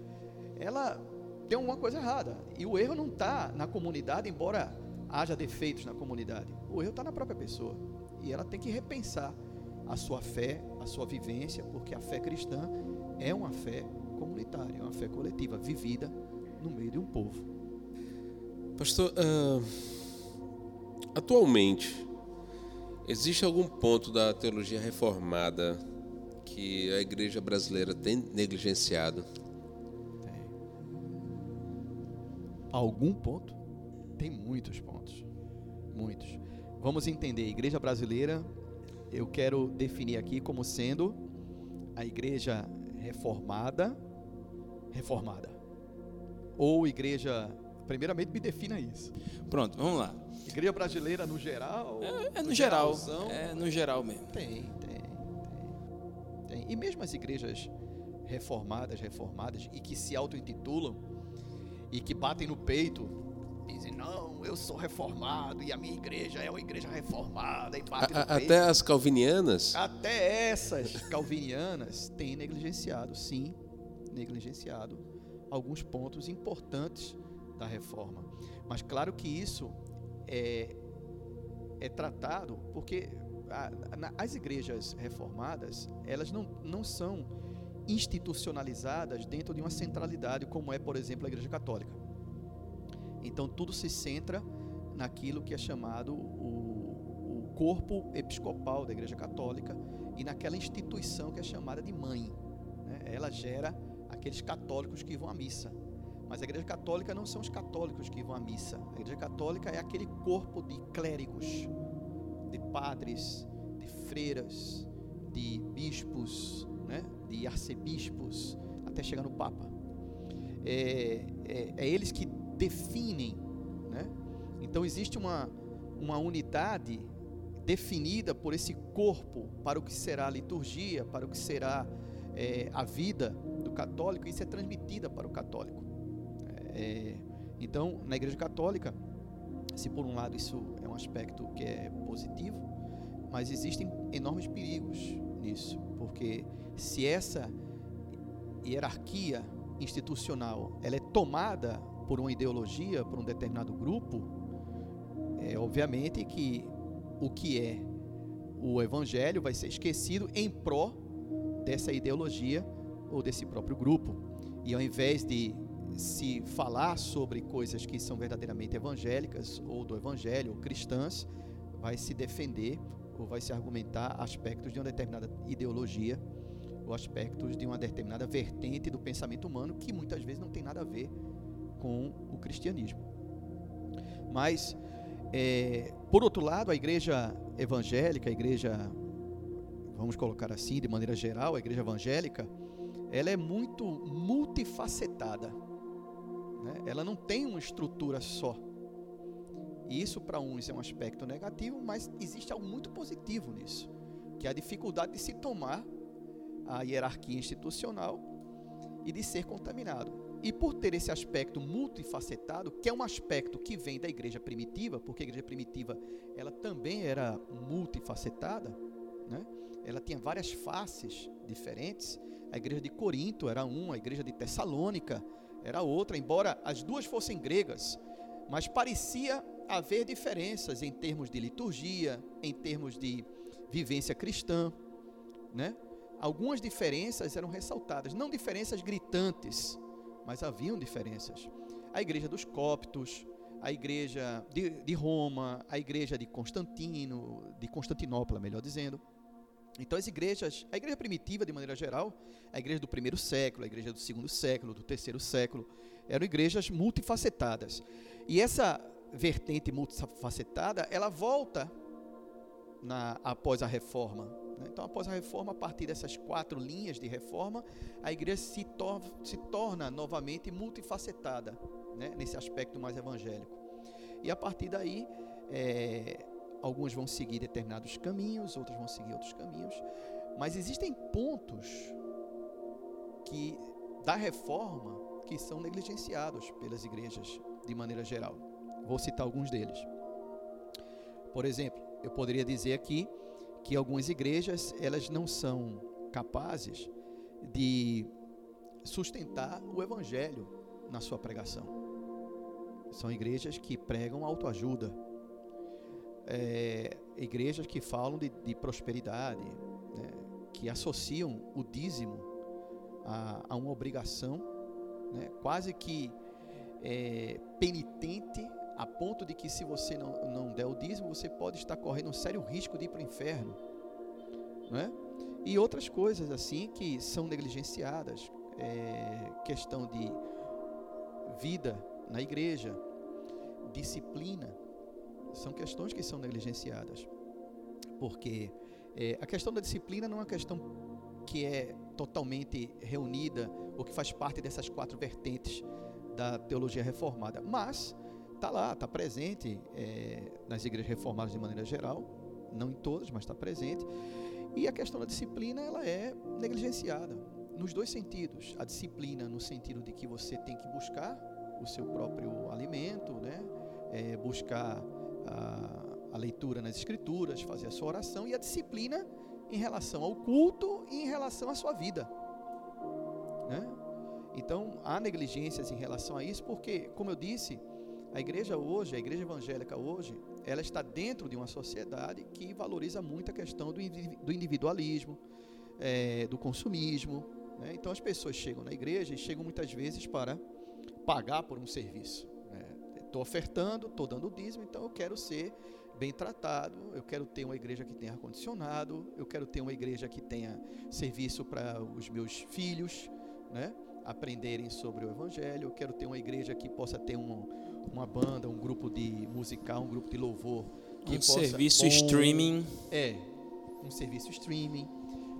ela tem alguma coisa errada. E o erro não está na comunidade, embora haja defeitos na comunidade. O erro está na própria pessoa. E ela tem que repensar a sua fé, a sua vivência, porque a fé cristã é uma fé comunitária, é uma fé coletiva, vivida no meio de um povo. Pastor, uh, atualmente, existe algum ponto da teologia reformada que a igreja brasileira tem negligenciado? Tem. Algum ponto? Tem muitos pontos. Muitos. Vamos entender, igreja brasileira, eu quero definir aqui como sendo a igreja reformada, reformada. Ou igreja, primeiramente me defina isso. Pronto, vamos lá. Igreja brasileira no geral? É, é no geral. É no geral mesmo. Tem, tem, tem, tem. E mesmo as igrejas reformadas, reformadas e que se auto-intitulam e que batem no peito dizem, não, eu sou reformado e a minha igreja é uma igreja reformada. E bate a, até as calvinianas? Até essas calvinianas têm negligenciado, sim, negligenciado alguns pontos importantes da reforma. Mas claro que isso é, é tratado porque a, a, as igrejas reformadas, elas não, não são institucionalizadas dentro de uma centralidade, como é, por exemplo, a Igreja Católica. Então tudo se centra naquilo que é chamado o, o corpo episcopal da Igreja Católica e naquela instituição que é chamada de mãe. Né? Ela gera aqueles católicos que vão à missa. Mas a Igreja Católica não são os católicos que vão à missa. A Igreja Católica é aquele corpo de clérigos, de padres, de freiras, de bispos, né? de arcebispos, até chegar no Papa. É, é, é eles que definem. Né? Então existe uma, uma unidade definida por esse corpo para o que será a liturgia, para o que será é, a vida do católico, isso é transmitida para o católico. É, então, na Igreja Católica, se por um lado isso é um aspecto que é positivo, mas existem enormes perigos nisso, porque se essa hierarquia institucional ela é tomada por uma ideologia, por um determinado grupo, é obviamente que o que é o evangelho vai ser esquecido em pró dessa ideologia ou desse próprio grupo. E ao invés de se falar sobre coisas que são verdadeiramente evangélicas ou do evangelho ou cristãs, vai se defender ou vai se argumentar aspectos de uma determinada ideologia ou aspectos de uma determinada vertente do pensamento humano que muitas vezes não tem nada a ver com o cristianismo. Mas, é, por outro lado, a igreja evangélica, a igreja, vamos colocar assim, de maneira geral, a igreja evangélica, ela é muito multifacetada. Né? Ela não tem uma estrutura só. E isso para uns é um aspecto negativo, mas existe algo muito positivo nisso, que é a dificuldade de se tomar a hierarquia institucional e de ser contaminado. E por ter esse aspecto multifacetado, que é um aspecto que vem da igreja primitiva, porque a igreja primitiva ela também era multifacetada, né? ela tinha várias faces diferentes. A igreja de Corinto era uma, a igreja de Tessalônica era outra, embora as duas fossem gregas, mas parecia haver diferenças em termos de liturgia, em termos de vivência cristã, né? Algumas diferenças eram ressaltadas, não diferenças gritantes, mas haviam diferenças. A igreja dos coptos, a igreja de, de Roma, a igreja de Constantino, de Constantinopla, melhor dizendo. Então as igrejas, a igreja primitiva de maneira geral, a igreja do primeiro século, a igreja do segundo século, do terceiro século, eram igrejas multifacetadas. E essa vertente multifacetada, ela volta na, após a reforma. Né? Então, após a reforma, a partir dessas quatro linhas de reforma, a igreja se, tor se torna novamente multifacetada, né? nesse aspecto mais evangélico. E a partir daí, é, alguns vão seguir determinados caminhos, outros vão seguir outros caminhos, mas existem pontos que da reforma que são negligenciados pelas igrejas de maneira geral. Vou citar alguns deles. Por exemplo, eu poderia dizer aqui que algumas igrejas elas não são capazes de sustentar o evangelho na sua pregação. São igrejas que pregam autoajuda, é, igrejas que falam de, de prosperidade, né, que associam o dízimo a, a uma obrigação, né, quase que é, penitente, a ponto de que se você não, não der o dízimo, você pode estar correndo um sério risco de ir para o inferno. Né? E outras coisas assim que são negligenciadas, é, questão de vida na igreja, disciplina, são questões que são negligenciadas. Porque é, a questão da disciplina não é uma questão que é totalmente reunida ou que faz parte dessas quatro vertentes da teologia reformada, mas está lá, está presente é, nas igrejas reformadas de maneira geral, não em todas, mas está presente. E a questão da disciplina ela é negligenciada nos dois sentidos. A disciplina no sentido de que você tem que buscar o seu próprio alimento, né? É, buscar a, a leitura nas escrituras, fazer a sua oração e a disciplina em relação ao culto e em relação à sua vida. Né? Então, há negligências em relação a isso, porque, como eu disse, a igreja hoje, a igreja evangélica hoje, ela está dentro de uma sociedade que valoriza muito a questão do individualismo, é, do consumismo, Né? Então as pessoas chegam na igreja e chegam muitas vezes para pagar por um serviço. Estou ofertando, estou dando dízimo, então eu quero ser bem tratado, eu quero ter uma igreja que tenha ar-condicionado, eu quero ter uma igreja que tenha serviço para os meus filhos, né? aprenderem sobre o Evangelho, eu quero ter uma igreja que possa ter um, uma banda, um grupo de musical, um grupo de louvor. Que um possa, serviço streaming. É, um serviço streaming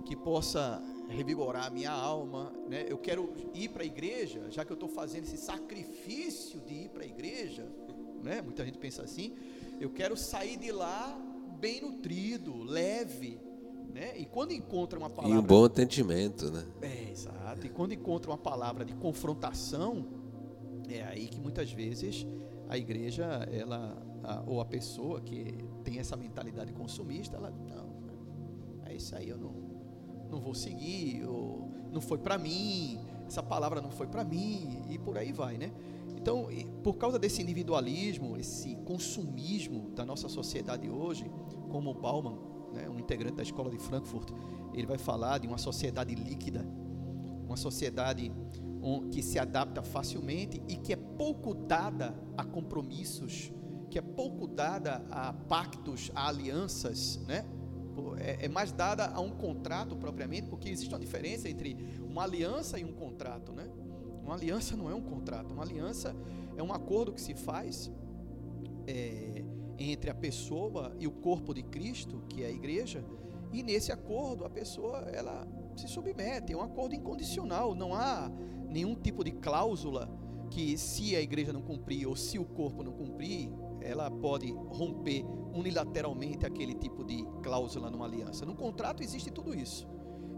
que possa revigorar a minha alma, né? Eu quero ir para a igreja, já que eu estou fazendo esse sacrifício de ir para a igreja, né? Muita gente pensa assim. Eu quero sair de lá bem nutrido, leve, né? E quando encontra uma palavra. E um bom atendimento, né? É, exato. E quando encontra uma palavra de confrontação, é aí que muitas vezes a igreja, ela, a, ou a pessoa que tem essa mentalidade consumista, ela, não, é isso aí eu não, não vou seguir, ou não foi para mim, essa palavra não foi para mim, e por aí vai, né? Então, por causa desse individualismo, esse consumismo da nossa sociedade hoje, como o Bauman, né, um integrante da escola de Frankfurt, ele vai falar de uma sociedade líquida, uma sociedade que se adapta facilmente e que é pouco dada a compromissos, que é pouco dada a pactos, a alianças, né? É, é mais dada a um contrato propriamente, porque existe uma diferença entre uma aliança e um contrato, né? Uma aliança não é um contrato, uma aliança é um acordo que se faz é, entre a pessoa e o corpo de Cristo, que é a igreja, e nesse acordo a pessoa ela se submete, é um acordo incondicional, não há nenhum tipo de cláusula que se a igreja não cumprir ou se o corpo não cumprir, ela pode romper unilateralmente aquele tipo de cláusula numa aliança. No contrato existe tudo isso.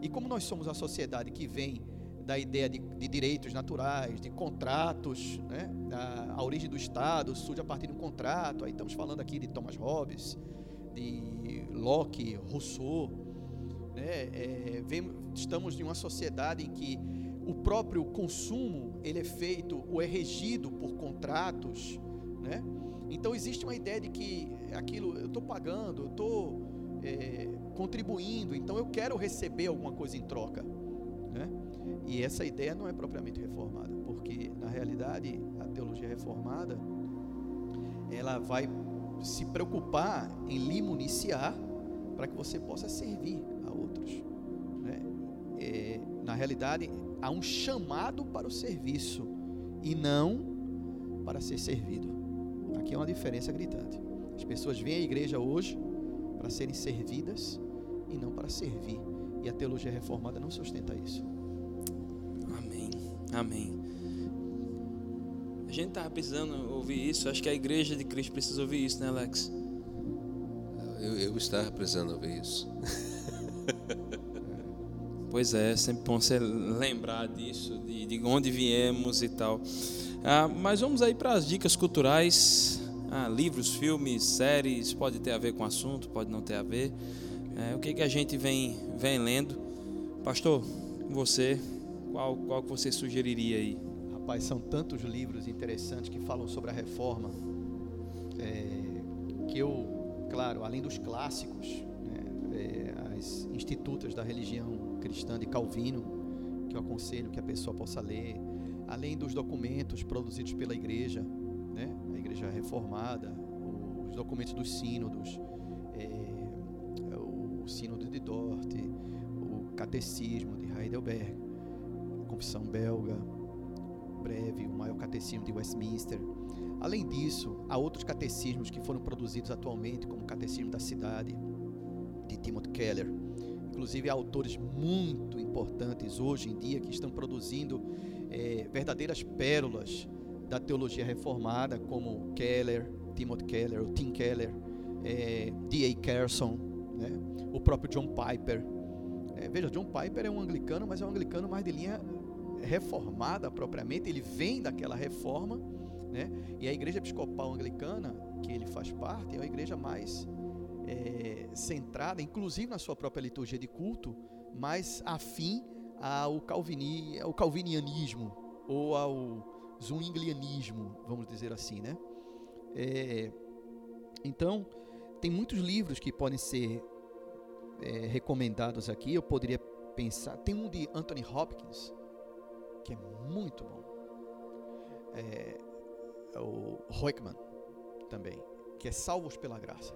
E como nós somos uma sociedade que vem da ideia de, de direitos naturais, de contratos, né? a, a origem do Estado surge a partir de um contrato. Aí estamos falando aqui de Thomas Hobbes, de Locke, Rousseau. Né? É, vem, estamos em uma sociedade em que o próprio consumo ele é feito ou é regido por contratos, né? Então existe uma ideia de que aquilo eu estou pagando, eu estou é, contribuindo, então eu quero receber alguma coisa em troca, né? E essa ideia não é propriamente reformada, porque na realidade a teologia reformada ela vai se preocupar em lhe municiar para que você possa servir a outros. Né? É, na realidade, há um chamado para o serviço e não para ser servido. Aqui é uma diferença gritante. As pessoas vêm à igreja hoje para serem servidas e não para servir. E a teologia reformada não sustenta isso. Amém. A gente estava precisando ouvir isso. Acho que a igreja de Cristo precisa ouvir isso, né, Alex? Eu, eu estava precisando ouvir isso. pois é, sempre bom você lembrar disso, de, de onde viemos e tal. Ah, mas vamos aí para as dicas culturais. Ah, livros, filmes, séries, pode ter a ver com o assunto, pode não ter a ver. É, o que, que a gente vem, vem lendo? Pastor, você, qual, qual que você sugeriria aí? Rapaz, são tantos livros interessantes que falam sobre a reforma, é, que eu, claro, além dos clássicos, né, é, as institutas da religião cristã de Calvino, que eu aconselho que a pessoa possa ler, além dos documentos produzidos pela igreja, né, a igreja reformada, os documentos dos sínodos, é, o sínodo de Dort, o catecismo de Heidelberg, Confissão Belga, breve, o maior catecismo de Westminster. Além disso, há outros catecismos que foram produzidos atualmente, como o Catecismo da Cidade, de Timothy Keller. Inclusive, há autores muito importantes hoje em dia que estão produzindo é, verdadeiras pérolas da teologia reformada, como Keller, Timothy Keller, o Tim Keller, é, D.A. Carson, né? o próprio John Piper. É, veja, John Piper é um anglicano, mas é um anglicano mais de linha reformada propriamente, ele vem daquela reforma, né? E a igreja episcopal anglicana, que ele faz parte, é uma igreja mais é, centrada, inclusive na sua própria liturgia de culto, mais afim ao, calvini, ao calvinianismo ou ao zwinglianismo, vamos dizer assim, né? É, então, tem muitos livros que podem ser é, recomendados aqui. Eu poderia pensar. Tem um de Anthony Hopkins que é muito bom. É, é o Hoekman também, que é Salvos pela Graça.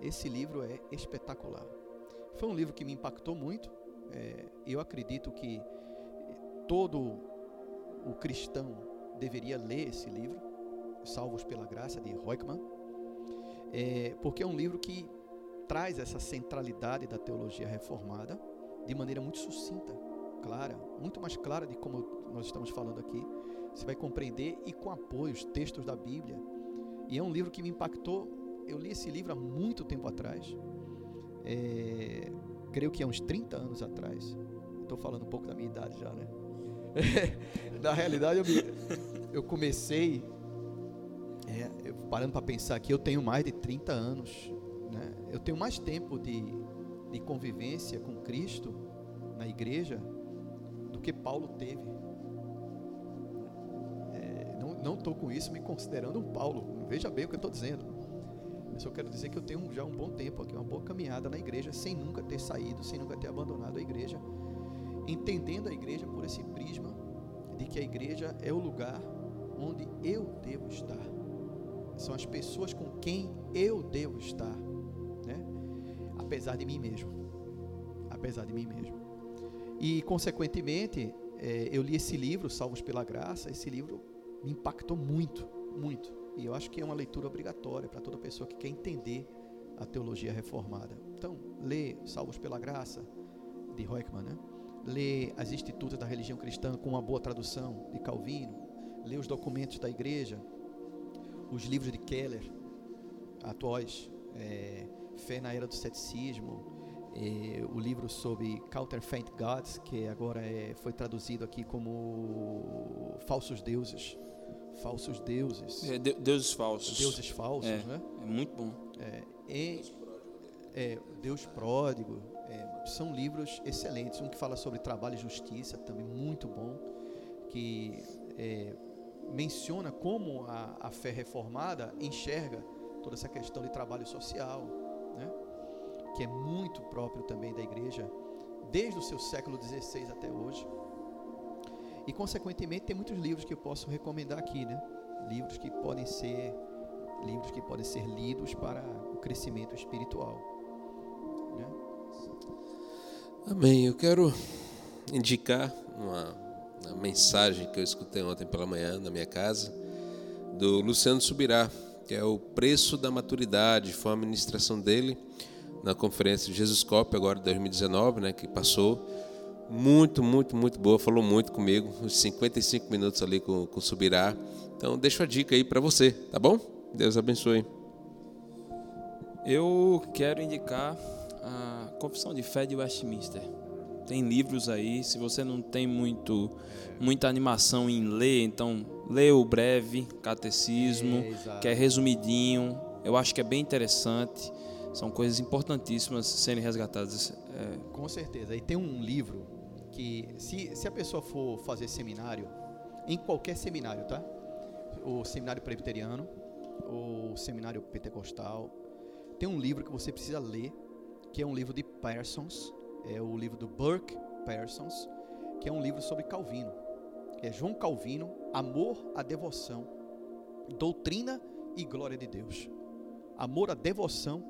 Esse livro é espetacular. Foi um livro que me impactou muito. É, eu acredito que todo o cristão deveria ler esse livro, Salvos pela Graça, de Hoekman, é, porque é um livro que traz essa centralidade da teologia reformada de maneira muito sucinta, clara, muito mais clara de como nós estamos falando aqui. Você vai compreender e com apoio os textos da Bíblia. E é um livro que me impactou. Eu li esse livro há muito tempo atrás. É, creio que há uns 30 anos atrás. Estou falando um pouco da minha idade já, né? Na realidade, eu, me, eu comecei, é, eu, parando para pensar aqui, eu tenho mais de 30 anos. Né? Eu tenho mais tempo de, de convivência com Cristo na igreja do que Paulo teve. É, não estou com isso me considerando um Paulo. Veja bem o que eu estou dizendo. Eu só quero dizer que eu tenho já um bom tempo aqui, uma boa caminhada na igreja, sem nunca ter saído, sem nunca ter abandonado a igreja, entendendo a igreja por esse prisma de que a igreja é o lugar onde eu devo estar. São as pessoas com quem eu devo estar, né? Apesar de mim mesmo. Apesar de mim mesmo. E, consequentemente, é, eu li esse livro, Salvos pela Graça. Esse livro me impactou muito, muito. E eu acho que é uma leitura obrigatória para toda pessoa que quer entender a teologia reformada. Então, lê Salvos pela Graça, de Roekman, né? Lê as Institutas da Religião Cristã com uma boa tradução, de Calvino. Lê os documentos da igreja, os livros de Keller, atuais, é, Fé na Era do Ceticismo, é, o livro sobre Counterfeit Gods, que agora é, foi traduzido aqui como Falsos Deuses. Falsos deuses. É, de, deuses falsos. Deuses falsos, é, né? É muito bom. É, e, é, Deus Pródigo. São livros excelentes. Um que fala sobre trabalho e justiça, também muito bom. Que é, menciona como a, a fé reformada enxerga toda essa questão de trabalho social, né? que é muito próprio também da igreja, desde o seu século XVI até hoje. E, consequentemente, tem muitos livros que eu posso recomendar aqui, né? Livros que podem ser livros que podem ser lidos para o crescimento espiritual. Né? Amém. Eu quero indicar uma, uma mensagem que eu escutei ontem pela manhã na minha casa, do Luciano Subirá, que é o preço da maturidade. Foi uma ministração dele na conferência de Jesus Cop, agora de 2019, né, que passou. Muito, muito, muito boa. Falou muito comigo, uns 55 minutos ali com, com o Subirá. Então, deixo a dica aí para você, tá bom? Deus abençoe. Eu quero indicar a Confissão de Fé de Westminster. Tem livros aí, se você não tem muito muita animação em ler, então lê o breve catecismo, É, que é resumidinho. Eu acho que é bem interessante. São coisas importantíssimas serem resgatadas. É, Com certeza. E tem um livro que, se, se a pessoa for fazer seminário, em qualquer seminário, tá? O seminário presbiteriano, o seminário pentecostal, tem um livro que você precisa ler, que é um livro de Parsons, é o livro do Burke Parsons, que é um livro sobre Calvino. É João Calvino, Amor à Devoção, Doutrina e Glória de Deus. Amor à Devoção,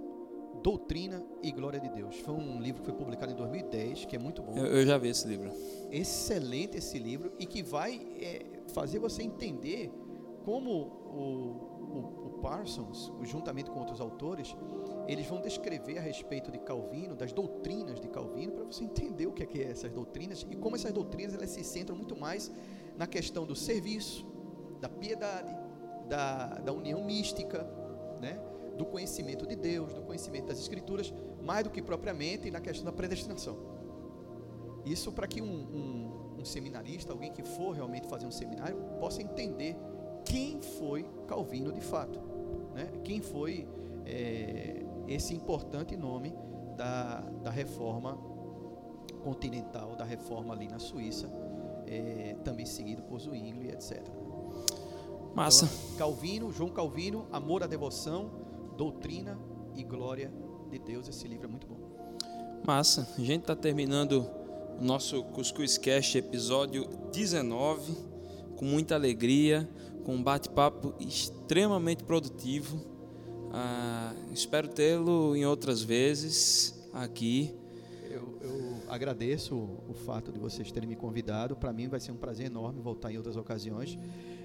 Doutrina e Glória de Deus. Foi um livro que foi publicado em 2010, que é muito bom. eu, eu já vi esse livro. Excelente esse livro e que vai é, fazer você entender como o, o, o Parsons, juntamente com outros autores, eles vão descrever a respeito de Calvino, das doutrinas de Calvino, para você entender o que é, que é essas doutrinas e como essas doutrinas elas se centram muito mais na questão do serviço, da piedade, da, da união mística, né? do conhecimento de Deus, do conhecimento das Escrituras, mais do que propriamente na questão da predestinação. Isso para que um, um, um seminarista, alguém que for realmente fazer um seminário, possa entender quem foi Calvino de fato, né? quem foi é, esse importante nome da, da reforma continental, da reforma ali na Suíça, é, também seguido por Zwingli, etc. Massa. Então, Calvino, João Calvino, Amor à Devoção, Doutrina e Glória de Deus. Esse livro é muito bom. Massa. A gente está terminando o nosso Cuscuz Cast episódio 19, com muita alegria, com um bate-papo extremamente produtivo. Ah, espero tê-lo em outras vezes aqui. Eu, eu agradeço o fato de vocês terem me convidado. Para mim vai ser um prazer enorme voltar em outras ocasiões.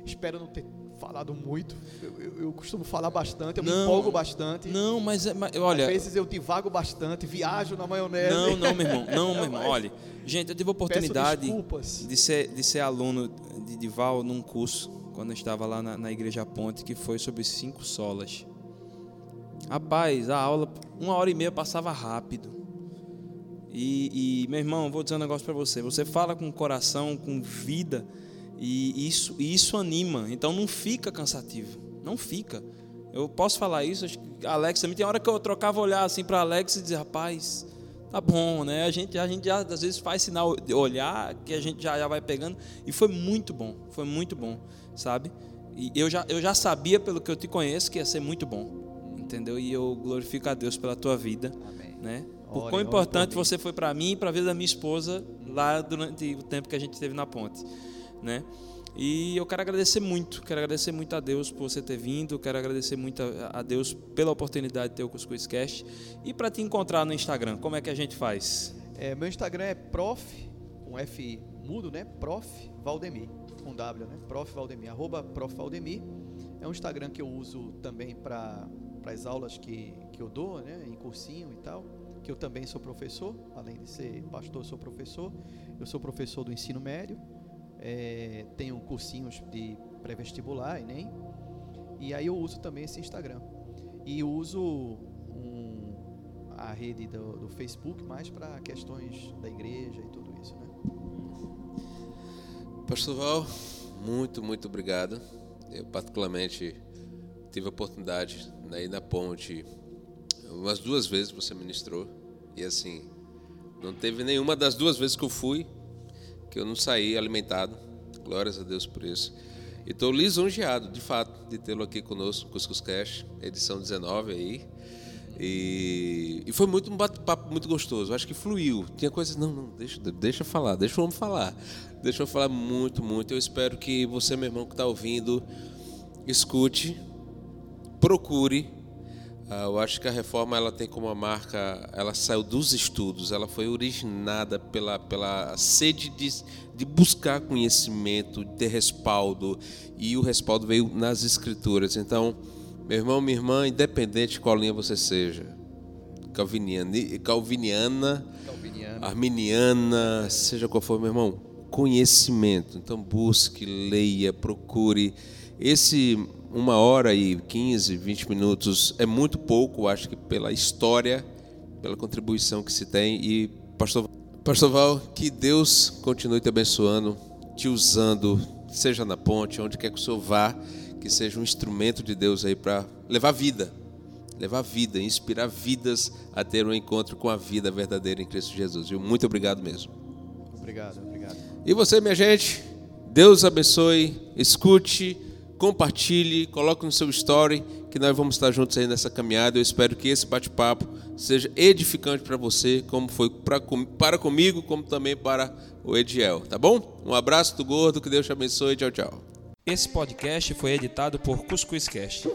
Espero não ter falado muito. Eu, eu, eu costumo falar bastante, eu Não. me empolgo bastante. Não, mas, é- mas olha, Às vezes eu divago bastante, viajo na maionese. não, não, meu irmão, não, meu irmão. Olha, gente, eu tive a oportunidade de ser, de ser aluno de Dival num curso, quando eu estava lá na, na Igreja Ponte, que foi sobre cinco solas. Rapaz, a aula, uma hora e meia passava rápido. E, e, meu irmão, eu vou dizer um negócio para você. Você fala com coração, com vida, e isso, e isso anima. Então não fica cansativo. Não fica. Eu posso falar isso, acho que Alex também tem hora que eu trocava olhar assim para Alex e dizer, rapaz, tá bom, né? A gente, a gente já às vezes faz sinal de olhar que a gente já, já vai pegando e foi muito bom, foi muito bom, sabe? E eu já, eu já sabia pelo que eu te conheço que ia ser muito bom, entendeu? E eu glorifico a Deus pela tua vida, Amém. né? Por quão importante você foi para mim e para a vida da minha esposa lá durante o tempo que a gente esteve na ponte, né? E eu quero agradecer muito, quero agradecer muito a Deus por você ter vindo, quero agradecer muito a Deus pela oportunidade de ter o Cuscuz Cast. E para te encontrar no Instagram, como é que a gente faz? É, meu Instagram é prof, com F mudo, né? Prof Valdemir, com W, né? Prof Valdemir, arroba prof Valdemir. É um Instagram que eu uso também para as aulas que, que eu dou, né? Em cursinho e tal. Que eu também sou professor, além de ser pastor, sou professor. Eu sou professor do ensino médio. É, tenho cursinhos de pré-vestibular, Enem. E aí eu uso também esse Instagram. E uso um, a rede do, do Facebook mais para questões da igreja e tudo isso, né? Pastor Val, muito, muito obrigado. Eu particularmente tive a oportunidade ir na ponte umas duas vezes você ministrou e assim não teve nenhuma das duas vezes que eu fui que eu não saí alimentado. Glórias a Deus por isso. E estou lisonjeado, de fato, de tê-lo aqui conosco, no Cuscuz Cash, edição 19 aí. E, e foi muito um bate-papo muito gostoso. Eu acho que fluiu. Tinha coisas, não, não, deixa, deixa eu falar, deixa homem falar. Deixa eu falar muito, muito. Eu espero que você, meu irmão, que está ouvindo, escute, procure. Ah, eu acho que a reforma ela tem como uma marca, ela saiu dos estudos, ela foi originada pela, pela sede de, de buscar conhecimento, de ter respaldo, e o respaldo veio nas escrituras. Então, meu irmão, minha irmã, independente de qual linha você seja, calviniana, calviniana Calviniano. arminiana, seja qual for, meu irmão, conhecimento. Então busque, leia, procure. Esse uma hora e 15, 20 minutos é muito pouco, acho que pela história, pela contribuição que se tem. E, pastor, pastor Val, que Deus continue te abençoando, te usando, seja na ponte, onde quer que o senhor vá, que seja um instrumento de Deus aí para levar vida levar vida, inspirar vidas a ter um encontro com a vida verdadeira em Cristo Jesus. Viu? Muito obrigado mesmo. Obrigado, obrigado. E você, minha gente, Deus abençoe, escute, compartilhe, coloque no seu story, que nós vamos estar juntos aí nessa caminhada. Eu espero que esse bate-papo seja edificante para você, como foi pra, para comigo, como também para o Ediel, tá bom? Um abraço do gordo, que Deus te abençoe, tchau, tchau. Esse podcast foi editado por Cuscuz Cast.